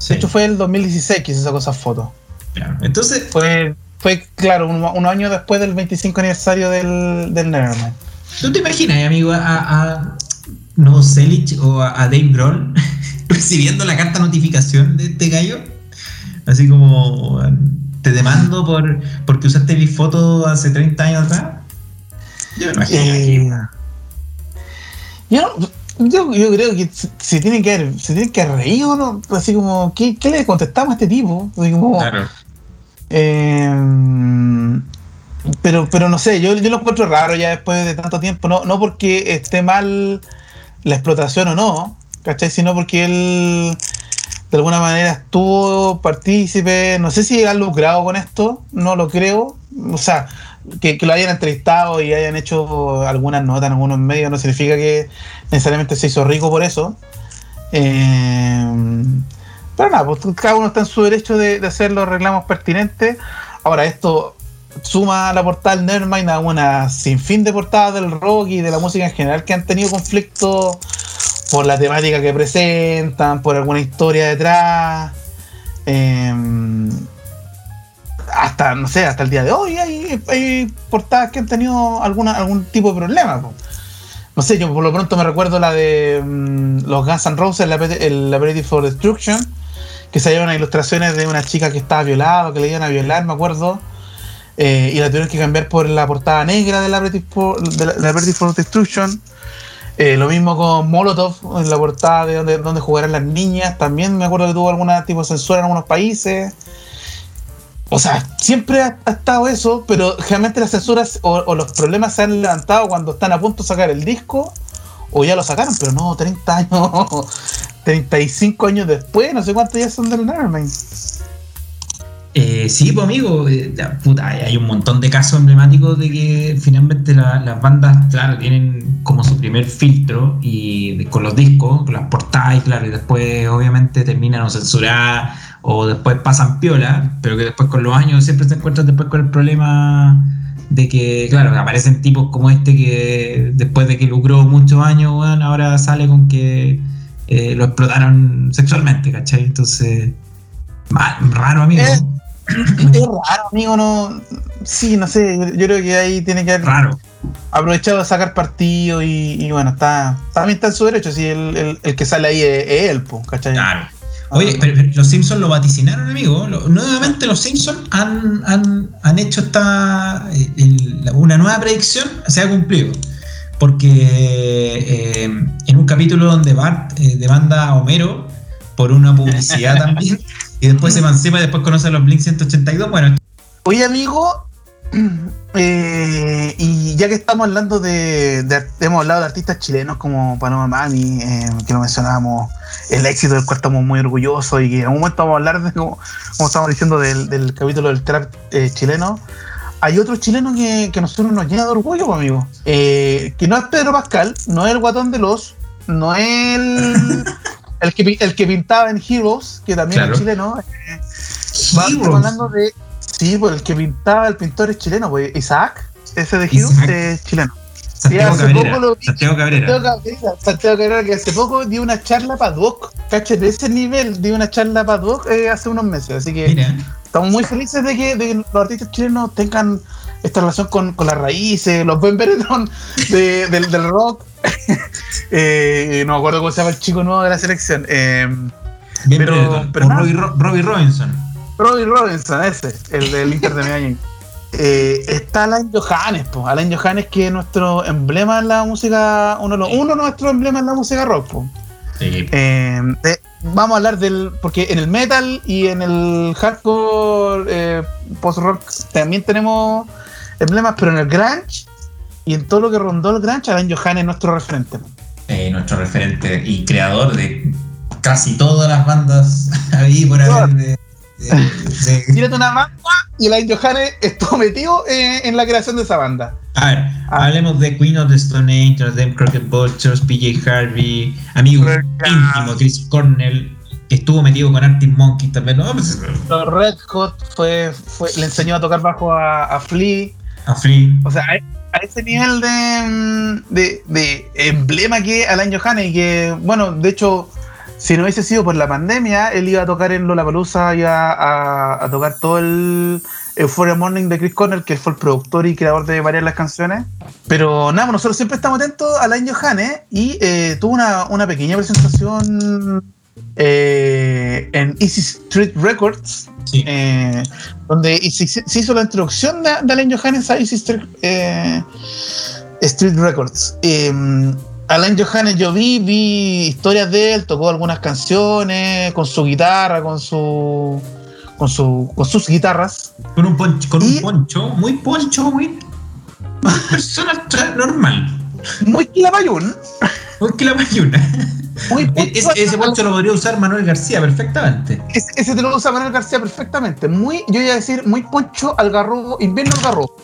Sí. De hecho, fue el 2016 que se sacó esas fotos. Claro. Entonces. Fue, fue claro, un, un, año después del 25 aniversario del, del Nevermind. ¿Tú te imaginas, amigo, a, a Novoselic o a, a Dave Grohl recibiendo la carta notificación de este gallo? Así como. Te demando por porque usaste mi foto hace 30 años atrás. Yo me imagino. Eh, yo no yo, yo, creo que se tiene que haber, se tiene que haber reído, ¿no? Así como, ¿qué, qué le contestamos a este tipo? Así como, claro. eh, pero, pero no sé, yo, yo lo encuentro raro ya después de tanto tiempo, no, no porque esté mal la explotación o no, ¿cachai? Sino porque él de alguna manera estuvo partícipe, no sé si ha lucrado con esto, no lo creo, o sea, que, lo hayan entrevistado y hayan hecho algunas notas en algunos medios no significa que necesariamente se hizo rico por eso. Eh, pero nada, pues cada uno está en su derecho de, hacer los reclamos pertinentes. Ahora, esto suma a la portada del Nevermind a una sinfín de portadas del rock y de la música en general que han tenido conflictos por la temática que presentan, por alguna historia detrás. Eh, hasta, no sé, hasta el día de hoy hay, portadas que han tenido alguna, algún tipo de problema. No sé, yo por lo pronto me recuerdo la de um, los Guns N' Roses, la, el Appetite for Destruction, que salieron unas ilustraciones de una chica que estaba violada, que le iban a violar, me acuerdo. Eh, y la tuvieron que cambiar por la portada negra de la Appetite for, de la, for Destruction. Eh, lo mismo con Molotov, en la portada de donde, donde jugarán las niñas. También me acuerdo que tuvo alguna tipo de censura en algunos países. O sea, siempre ha, estado eso, pero generalmente las censuras o, los problemas se han levantado cuando están a punto de sacar el disco o ya lo sacaron, pero no, 30 años, 35 años después, no sé cuántos ya son del Nevermind. Eh, sí, pues amigo, eh, puta, hay un montón de casos emblemáticos de que finalmente la, las bandas, claro, tienen como su primer filtro y con los discos, con las portadas, claro, y después obviamente terminan o censuradas o después pasan piola, pero que después con los años siempre se encuentran después con el problema de que, claro, aparecen tipos como este que después de que lucró muchos años, bueno, ahora sale con que eh, lo explotaron sexualmente, ¿cachai? Entonces, mal, raro, amigo. Es, es, raro, amigo, no, sí, no sé, yo, creo que ahí tiene que haber Raro. aprovechado de sacar partido y, y bueno, está también está en su derecho, si el, el- el que sale ahí es, es él, ¿cachai? Claro. Oye, pero, pero los Simpsons lo vaticinaron, amigo. Lo- nuevamente los Simpsons han, han, han hecho esta eh, el- una nueva predicción, se ha cumplido. Porque eh, en un capítulo donde Bart eh, demanda a Homero por una publicidad también, y después se emancipa y después conoce a los Blink 182, bueno, Oye, amigo, eh, y ya que estamos hablando de, de- hemos hablado de artistas chilenos como Paloma Mami, eh, que lo mencionábamos, el éxito del cual estamos muy orgullosos y que en algún momento vamos a hablar de, como, como estamos diciendo, del, del capítulo del trap eh, chileno. Hay otro chileno que, que a nosotros nos llena de orgullo, pues, amigo. Que no es Pedro Pascal, no es el guatón de los, no es el, el, que, el que pintaba en Heroes, que también Claro. es chileno. Va- estamos Heroes. hablando de. Sí, pues el que pintaba el pintor es chileno, pues Isaac, ese de Isaac. es chileno. Santiago hace Cabrera. poco lo vi. Santiago Cabrera. Santiago Cabrera, Santiago Cabrera, que hace poco dio una charla para Doc. Caché, de ese nivel dio una charla para Doc eh, hace unos meses. Así que Mira, estamos muy felices de que, de que los artistas chilenos tengan esta relación con, con las raíces, los buen Beretón de- del, del rock. Eh, no me acuerdo cómo se llama el chico nuevo de la selección. Eh, pero- pero Robbie Robinson. Robbie Robinson, ese, el del Inter de Miami. Eh, está Alain Johannes, po. Alain Johannes que es nuestro emblema en la música, uno de, uno de nuestros emblemas en la música rock. po. Sí. Eh, de- vamos a hablar del, porque en el metal y en el hardcore eh, post-rock también tenemos emblemas, pero en el grunge y en todo lo que rondó el grunge, Alain Johannes es nuestro referente. eh, nuestro referente y creador de casi todas las bandas ahí por haber de, de- de- Tírate una manga y Alain Johannes estuvo metido eh, en la creación de esa banda. A ver, Ah. hablemos de Queen of the Stone Age, them Crockett Vultures, PJ Harvey, amigo Claro. íntimo, Chris Cornell, que estuvo metido con Arctic Monkeys también, ¿no? Pues, Los Red Hot fue, fue, le enseñó a tocar bajo a, a Flea. a Free. O sea, a, a ese nivel de, de, de emblema que Alan Johannes y que, bueno, de hecho, si no hubiese sido por la pandemia, él iba a tocar en Lollapalooza, iba a, a tocar todo el Euphoria Morning de Chris Cornell, que él fue el productor y creador de varias de las canciones. Pero nada, nosotros siempre estamos atentos a Alan Johannes y eh, tuvo una, una pequeña presentación eh, en Easy Street Records, Sí. eh, donde se, se hizo la introducción de, de Alain Johannes a Easy Street, eh, Street Records. Alain Johannes yo vi, vi historias de él, tocó algunas canciones con su guitarra, con su con su con sus guitarras. Con un poncho, con Y- un poncho, muy poncho, muy persona normal. Muy clapayún, Muy mayuna. muy E- Ese, ese poncho lo podría usar Manuel García perfectamente. ese, ese te lo usa Manuel García perfectamente. Muy, yo iba a decir, muy poncho algarrobo, invierno algarrobo.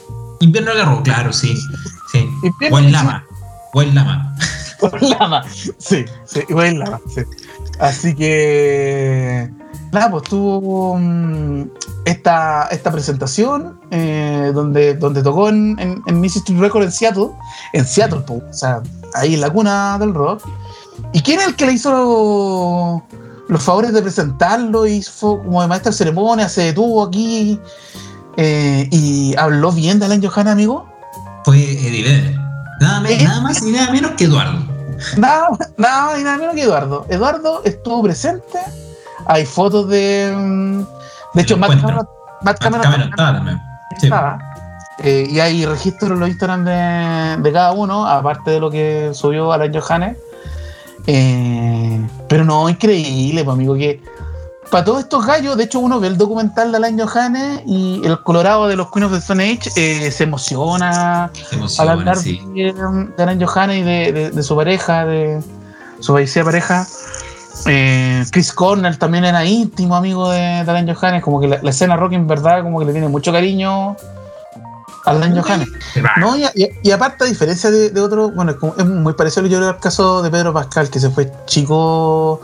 Invierno agarró, claro, sí. sí. Invierno Buen lama. Buen lama. Por lama. Sí, sí, igual lama, sí. Así que. Nada, pues tuvo mm, esta, esta presentación eh, donde, donde tocó en, en, en Mississippi Record en Seattle. En Seattle, pues, o sea, ahí en la cuna del rock. ¿Y quién es el que le hizo lo- los favores de presentarlo? Y fue como de maestra de ceremonia, se detuvo aquí eh, y habló bien de Alan Johanna, amigo. Fue Eddie Vedder. Nada, me- nada más y nada menos que Eduardo. Nada, nada más y nada menos que Eduardo. Eduardo estuvo presente. Hay fotos de. mm, De hecho, Matt. Cameron, Matt Cameron Cameron también estaba también. Sí. Eh, y hay registros en los Instagram de, de cada uno, aparte de lo que subió Alan Johannes. Eh, pero no, increíble, pues, amigo, que para todos estos gallos, de hecho, uno ve el documental de Alan Johannes y el Colorado de los Queen of the Stone Age eh, se emociona Se al hablar sí. de, de Alan Johannes y de, de- de su pareja, de su fallecida pareja. Eh, Chris Cornell también era íntimo amigo de, de Alan Johannes, como que la, la escena rock en verdad como que le tiene mucho cariño a Alan Johannes. No, y, y- y aparte, a diferencia de, de otro, bueno, es, como- es muy parecido yo creo al caso de Pedro Pascal, que se fue chico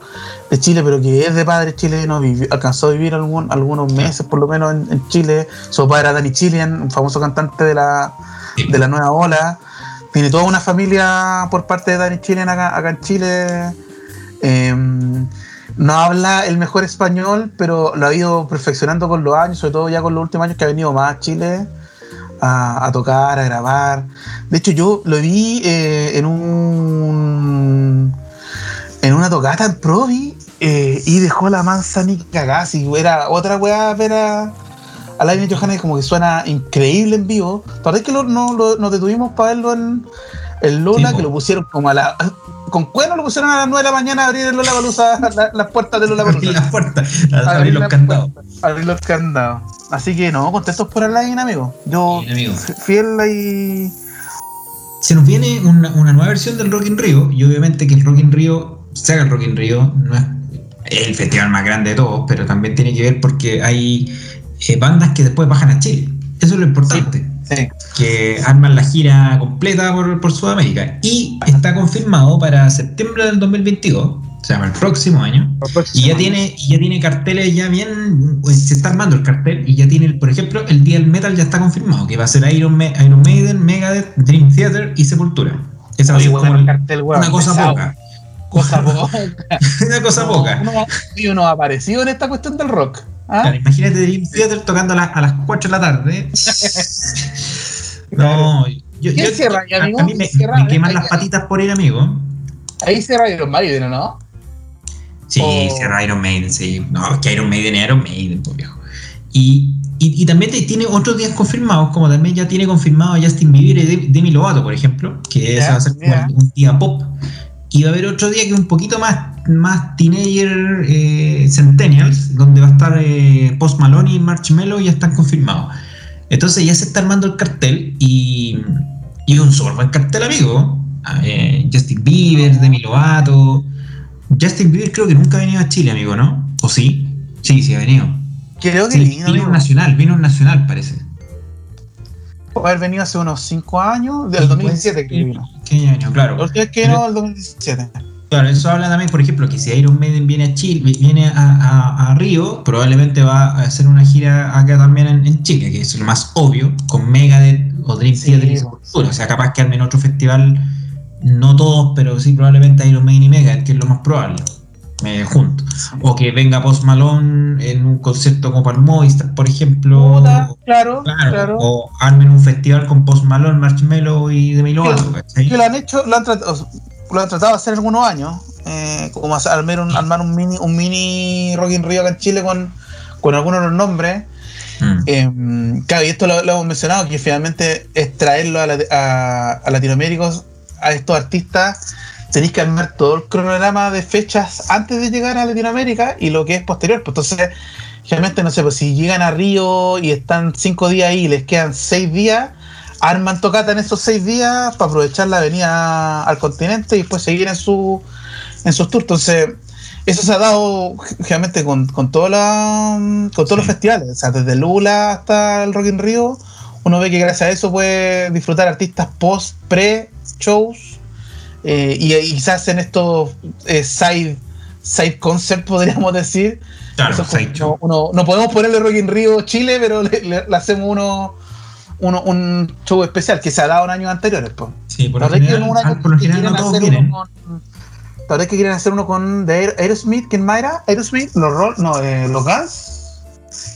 de Chile, pero que es de padre chileno, vivió- alcanzó a vivir algún, algunos meses por lo menos en, en Chile. Su padre era Danny Chilean, un famoso cantante de la, de la nueva ola. Tiene toda una familia por parte de Danny Chilean acá, acá en Chile. Eh, no habla el mejor español, pero lo ha ido perfeccionando con los años, sobre todo ya con los últimos años que ha venido más a Chile. a, a tocar, a grabar. De hecho, yo lo vi eh, en un en una tocata en Provi eh, y dejó la mansa ni cagada. Si era otra weá ver a, a Laine Johannes como que suena increíble en vivo. ¿Para que lo, no lo, nos detuvimos para verlo en, en Lola? Sí, que lo pusieron como a la. Con cuerno lo pusieron a las 9 de la mañana a abrir el Lola Balusa, las puertas de Lola Abrir las puertas, abrir los candados. Abrir los candados. Así que no, contentos por Alain, amigo. Yo, Bien, amigo. fiel ahí. Se nos viene una, una nueva versión del Rock in Rio y obviamente que el Rock in Rio, se haga el Rock in Rio, no es el festival más grande de todos, pero también tiene que ver porque hay eh, bandas que después bajan a Chile. Eso es lo importante. Sí. que arman la gira completa por, por Sudamérica y está confirmado para septiembre del 2022, o sea, el próximo año. Y ya tiene, y ya tiene carteles ya bien, pues, se está armando el cartel y ya tiene, por ejemplo, el día del metal ya está confirmado, que va a ser Iron, Ma- Iron Maiden, Megadeth, Dream Theater y Sepultura. Esa va a ser una, el cartel, weón, una cosa pesado. poca. Cosa poca. una cosa poca. Uno, y uno ha aparecido en esta cuestión del rock. ¿ah? Claro, imagínate Dream Theater tocando a, la- a las 4 de la tarde. no, yo, ¿Quién yo- cierra a, amigo? a mí me, ¿Quién cierra? me queman Ahí- las patitas por ir, amigo. Ahí cierra Iron Maiden, ¿no? Sí, O- cierra Iron Maiden, sí. No, es que Iron Maiden es Iron Maiden, pues viejo. Y, y, y también te- tiene otros días confirmados, como también ya tiene confirmado Justin Bieber y Demi- Lovato, por ejemplo, que ese Ya, va a ser ya. un día pop. Y va a haber otro día que es un poquito más, más teenager eh, Centennials, donde va a estar eh, Post Malone y Marshmello y ya están confirmados. Entonces ya se está armando el cartel y, y un súper buen cartel, amigo. Eh, Justin Bieber, Demi Lovato. Justin Bieber creo que nunca ha venido a Chile, amigo, ¿no? ¿O sí? Sí, sí ha venido. Creo que Sí, vino, un nacional, vino un nacional, parece. Puede haber venido hace unos 5 años, del 2017 creo que vino. ¿Qué año? Claro. La última vez que vino, el 2017. Claro, eso habla también, por ejemplo, que si Iron Maiden viene a Chile, viene a, a- a Río, probablemente va a hacer una gira acá también en, en Chile, que es lo más obvio, con Megadeth o Dream Sí, Theater. Sepultura. O sea, capaz que armen otro festival, no todos, pero sí probablemente Iron Maiden y Megadeth, que es lo más probable, eh, juntos. O que venga Post Malone en un concierto como para el Movistar, por ejemplo. Puta, claro, Claro, claro. o armen un festival con Post Malone, Marshmello y Demi Lovato, lo han hecho, lo han tratado, lo han tratado de hacer algunos años, eh, como armar un, armar un mini, un mini Rock in Rio acá en Chile con, con algunos de los nombres. Mm. Eh, claro, y esto lo, lo hemos mencionado, que finalmente es traerlo a, la- a- a Latinoamérica, a estos artistas, tenéis que armar todo el cronograma de fechas antes de llegar a Latinoamérica y lo que es posterior. Pues entonces, generalmente, no sé, pues si llegan a Río y están cinco días ahí y les quedan seis días, arman tocata en esos seis días para aprovechar la avenida al continente y después seguir en su en sus tours. Entonces, eso se ha dado generalmente con, con, toda la, con todos los festivales, o sea, desde Lula hasta el Rock in Rio, uno ve que gracias a eso puede disfrutar artistas post, pre, shows, eh, y, y quizás hacen estos eh, side, side concert, podríamos decir. Claro, Eso side show. uno- no podemos ponerle Rock in Rio Chile, pero le, le- le hacemos uno, uno- un show especial que se ha dado en años anteriores. Pues. Sí, por lo general, por lo que no quieren hacer uno con- La verdad es que quieren hacer uno con de Aer- Aerosmith, ¿quién más era? Aerosmith, los Roll, no, eh, los Guns.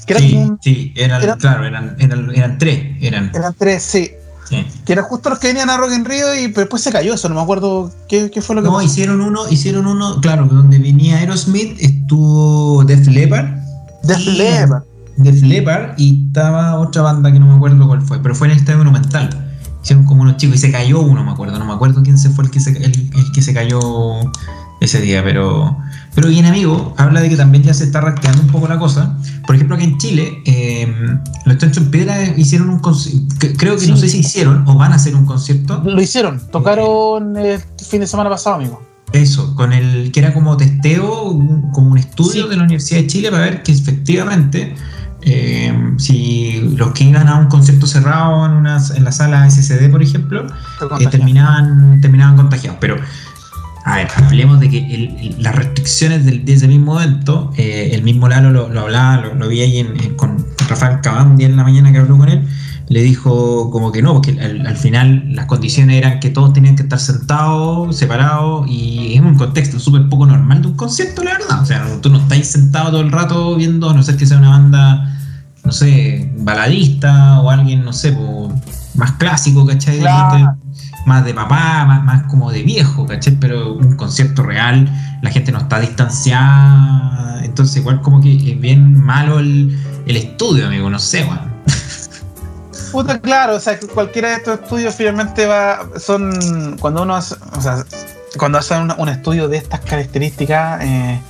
Que eran, Sí, eran, era- claro, eran, eran, eran tres, eran. eran tres, sí. Sí. Que eran justo los que venían a Rock in Rio y después se cayó eso, no me acuerdo qué, qué fue lo que No, pasó. hicieron uno, hicieron uno, claro, donde venía Aerosmith, estuvo Def Leppard. Def Leppard. Def Leppard y estaba otra banda que no me acuerdo cuál fue, pero fue en el estadio monumental. Hicieron como unos chicos y se cayó uno, me acuerdo, no me acuerdo quién se fue el que se, el, el que se cayó ese día, pero, pero bien amigo, habla de que también ya se está reactivando un poco la cosa. Por ejemplo, aquí en Chile, eh, los Chancho en Piedra hicieron un concierto, creo que no sé si hicieron o van a hacer un concierto. Lo hicieron, tocaron el fin de semana pasado, amigo. Eso, con el que era como testeo, como un estudio Sí. de la Universidad de Chile para ver que efectivamente eh, si los que iban a un concierto cerrado en, una, en la sala SCD, por ejemplo, eh, terminaban, terminaban contagiados. Pero, a ver, hablemos de que el- el- las restricciones del, de ese mismo evento, eh, el mismo Lalo lo, lo hablaba, lo, lo vi ahí en- en- con Rafael Cabán un día en la mañana que habló con él, le dijo como que no, porque al, al final las condiciones eran que todos tenían que estar sentados, separados, y es un contexto súper poco normal de un concierto, la verdad. O sea, tú no estás sentado todo el rato viendo, a no ser que sea una banda no sé, baladista o alguien, no sé, po, más clásico, ¿cachai? Claro. Más de papá, más, más como de viejo, ¿cachai? Pero un concierto real, la gente no está distanciada, entonces igual como que es bien malo el, el estudio, amigo, no sé, weón. Puta, claro, o sea, que cualquiera de estos estudios finalmente va. Son. Cuando uno hace. O sea, cuando hace un, un estudio de estas características, eh,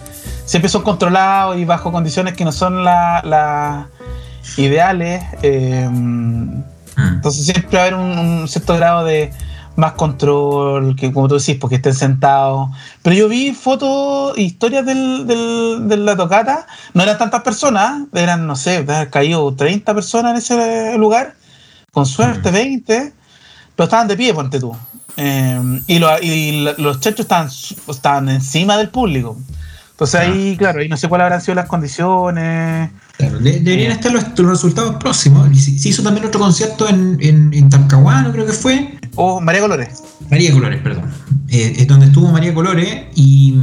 siempre son controlados y bajo condiciones que no son las la ideales. eh, Mm. entonces siempre va a haber un, un cierto grado de más control, que como tú decís, porque estén sentados. Pero yo vi fotos, historias del, del- de la tocata, no eran tantas personas, eran, no sé, caído 30 personas en ese lugar, con suerte 20, pero estaban de pie, ponte tú. Eh, y, lo- y los chachos estaban, estaban encima del público. Entonces ahí, claro, ahí no sé cuáles habrán sido las condiciones. Claro, de- deberían estar los, los resultados próximos. Y Se, se hizo también otro concierto en, en, en Talcahuano, creo que fue. O María Colores. María Colores, perdón. Eh, es donde estuvo María Colores y,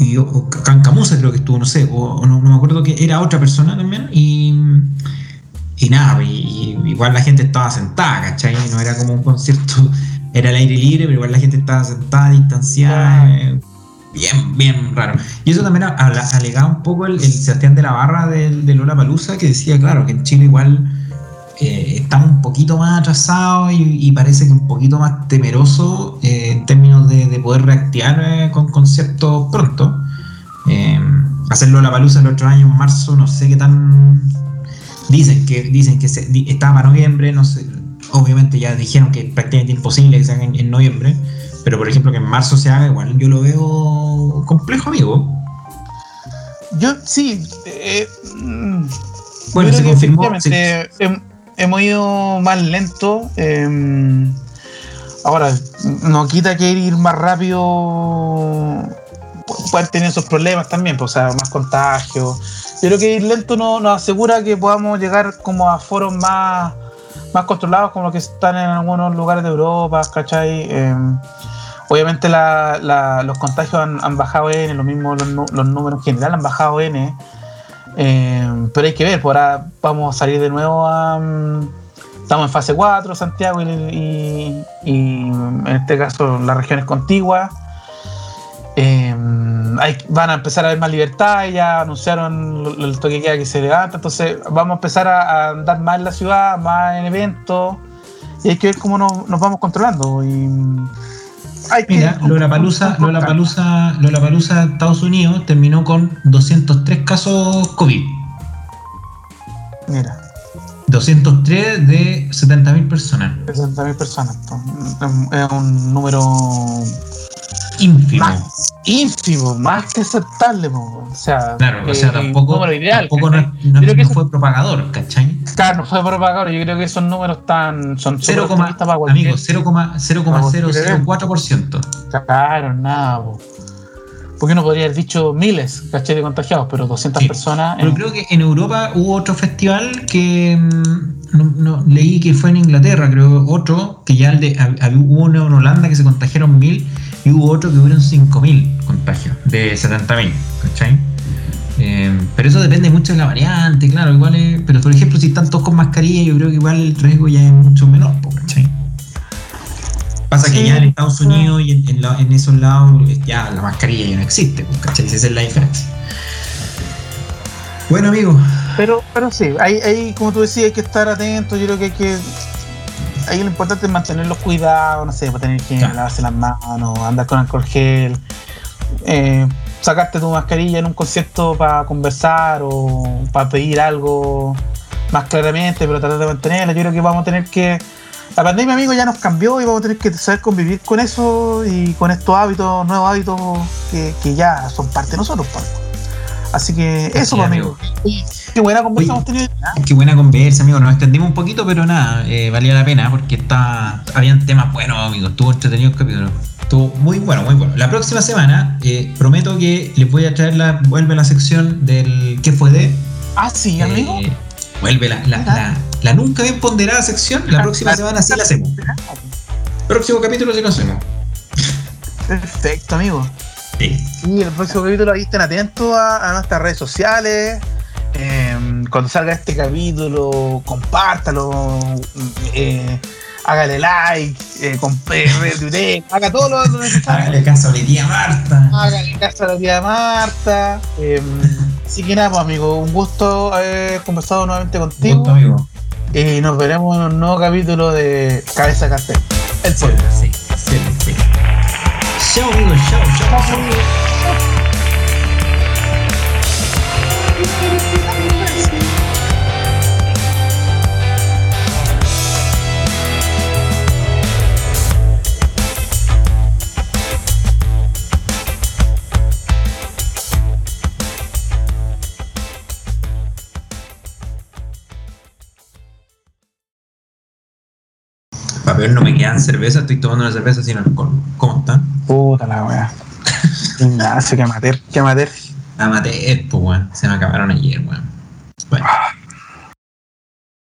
y o- o Cancamusa creo que estuvo, no sé, o, o no, no me acuerdo que era otra persona también. Y, y nada, y, y igual la gente estaba sentada, ¿cachai? No era como un concierto, era al aire libre, pero igual la gente estaba sentada, distanciada. eh, Bien, bien raro. Y eso también a- a- alegaba un poco el, el Sebastián de la Barra del, de Lola Palusa, que decía, claro, que en Chile igual eh, estamos un poquito más atrasados y, y parece que un poquito más temeroso eh, en términos de, de poder reactivar eh, con conceptos pronto. Hacerlo la palusa el otro año en marzo, no sé qué tan. Dicen que dicen que se, di- estaba para noviembre, no sé. Obviamente ya dijeron que es prácticamente imposible que se haga en, en noviembre, pero por ejemplo que en marzo se haga, igual yo lo veo complejo, amigo. Yo sí. eh, mm, Bueno, se confirmó. hem- hemos ido más lento. eh, ahora, no quita que ir más rápido pu- pueden tener esos problemas también, pues, o sea, más contagios. Yo creo que ir lento no- nos asegura que podamos llegar como a foros más, más controlados, como los que están en algunos lugares de Europa, ¿cachai? Eh, obviamente los contagios han, bajado N, lo mismo los, números en general han bajado N. Eh, pero hay que ver, por ahora vamos a salir de nuevo a... mm, Estamos en fase 4, Santiago, y en este caso las regiones contiguas. Hay- van a empezar a haber más libertad, ya anunciaron el toque de queda que se levanta, entonces vamos a empezar a, a andar más en la ciudad, más en eventos, y hay que ver cómo nos, nos vamos controlando. Y hay que- Mira, Lola Palusa, Lola Palusa, Lola Palusa, Estados Unidos terminó con 203 casos COVID. Mira, 203 de 70.000 personas. 60.000 personas. Es un número Ínfimo. más ínfimo, más que aceptable. po, O sea, Claro, o sea, eh, tampoco, número ideal. tampoco no, no- Creo que no eso- fue propagador, ¿cachai? Claro, no fue propagador. Yo creo que esos números están, son 0, súper optimistas para cualquier- amigo, 0,004%. Claro, nada. po. Porque uno podría haber dicho miles, ¿cachai? De contagiados, pero 200 Sí, personas. Pero creo que en Europa hubo otro festival que mm, no, no, leí que fue en Inglaterra, creo, otro, que ya el de, hubo uno en Holanda que se contagiaron mil y hubo otro que hubieron 5.000 contagios de 70.000, ¿cachai? Eh, pero eso depende mucho de la variante, claro, igual es, pero por ejemplo si están todos con mascarilla yo creo que igual el riesgo ya es mucho menor, ¿cachai? Pasa que ya en Estados Unidos y en, en la- en esos lados ya la mascarilla ya no existe, ¿cachai? Esa es la diferencia. Bueno amigos, Pero, pero sí, ahí, ahí, como tú decías, hay que estar atentos. Yo creo que hay que. Ahí lo importante es mantener los cuidados, no sé, para tener que Claro. lavarse las manos, andar con alcohol gel, eh, sacarte tu mascarilla en un concierto para conversar o para pedir algo más claramente, pero tratar de mantenerla. Yo creo que vamos a tener que. La pandemia, amigo, ya nos cambió y vamos a tener que saber convivir con eso y con estos hábitos, nuevos hábitos que, que ya son parte de nosotros, pues. Así que eso, pues, amigo. amigo. Qué buena conversa hemos tenido. ¿ah? Qué buena conversa, amigo. Nos extendimos un poquito, pero nada, eh, valía la pena porque está, habían temas buenos, amigo. Estuvo entretenido el capítulo. Estuvo muy bueno, muy bueno. La próxima semana eh, prometo que les voy a traer la, vuelve la sección del ¿Qué fue de? Ah, sí, amigo. Eh, vuelve la, la, la- la nunca bien ponderada sección. La próxima semana sí la hacemos. Próximo capítulo sí lo hacemos. Perfecto, amigo. Sí. Y el próximo capítulo ahí estén atentos a, a nuestras redes sociales. eh, cuando salga este capítulo, compártalo, eh, hágale like, eh, retuite, haga todo lo, lo necesario. Hágale caso a mi tía Marta. Hágale caso a la tía Marta. Eh, así que nada, pues, amigo, un gusto haber conversado nuevamente contigo. Gusto, amigo. Y nos veremos en un nuevo capítulo de Cabeza Cartel. El Sí, podcast. sí. 笑一个笑一笑。一生无 No me quedan cervezas, estoy tomando una cerveza sin alcohol. ¿Cómo están? Puta la weá. Ignacio, que amateur, que amateur. Amateur, pues, weón. Se me acabaron ayer, weón. Bueno,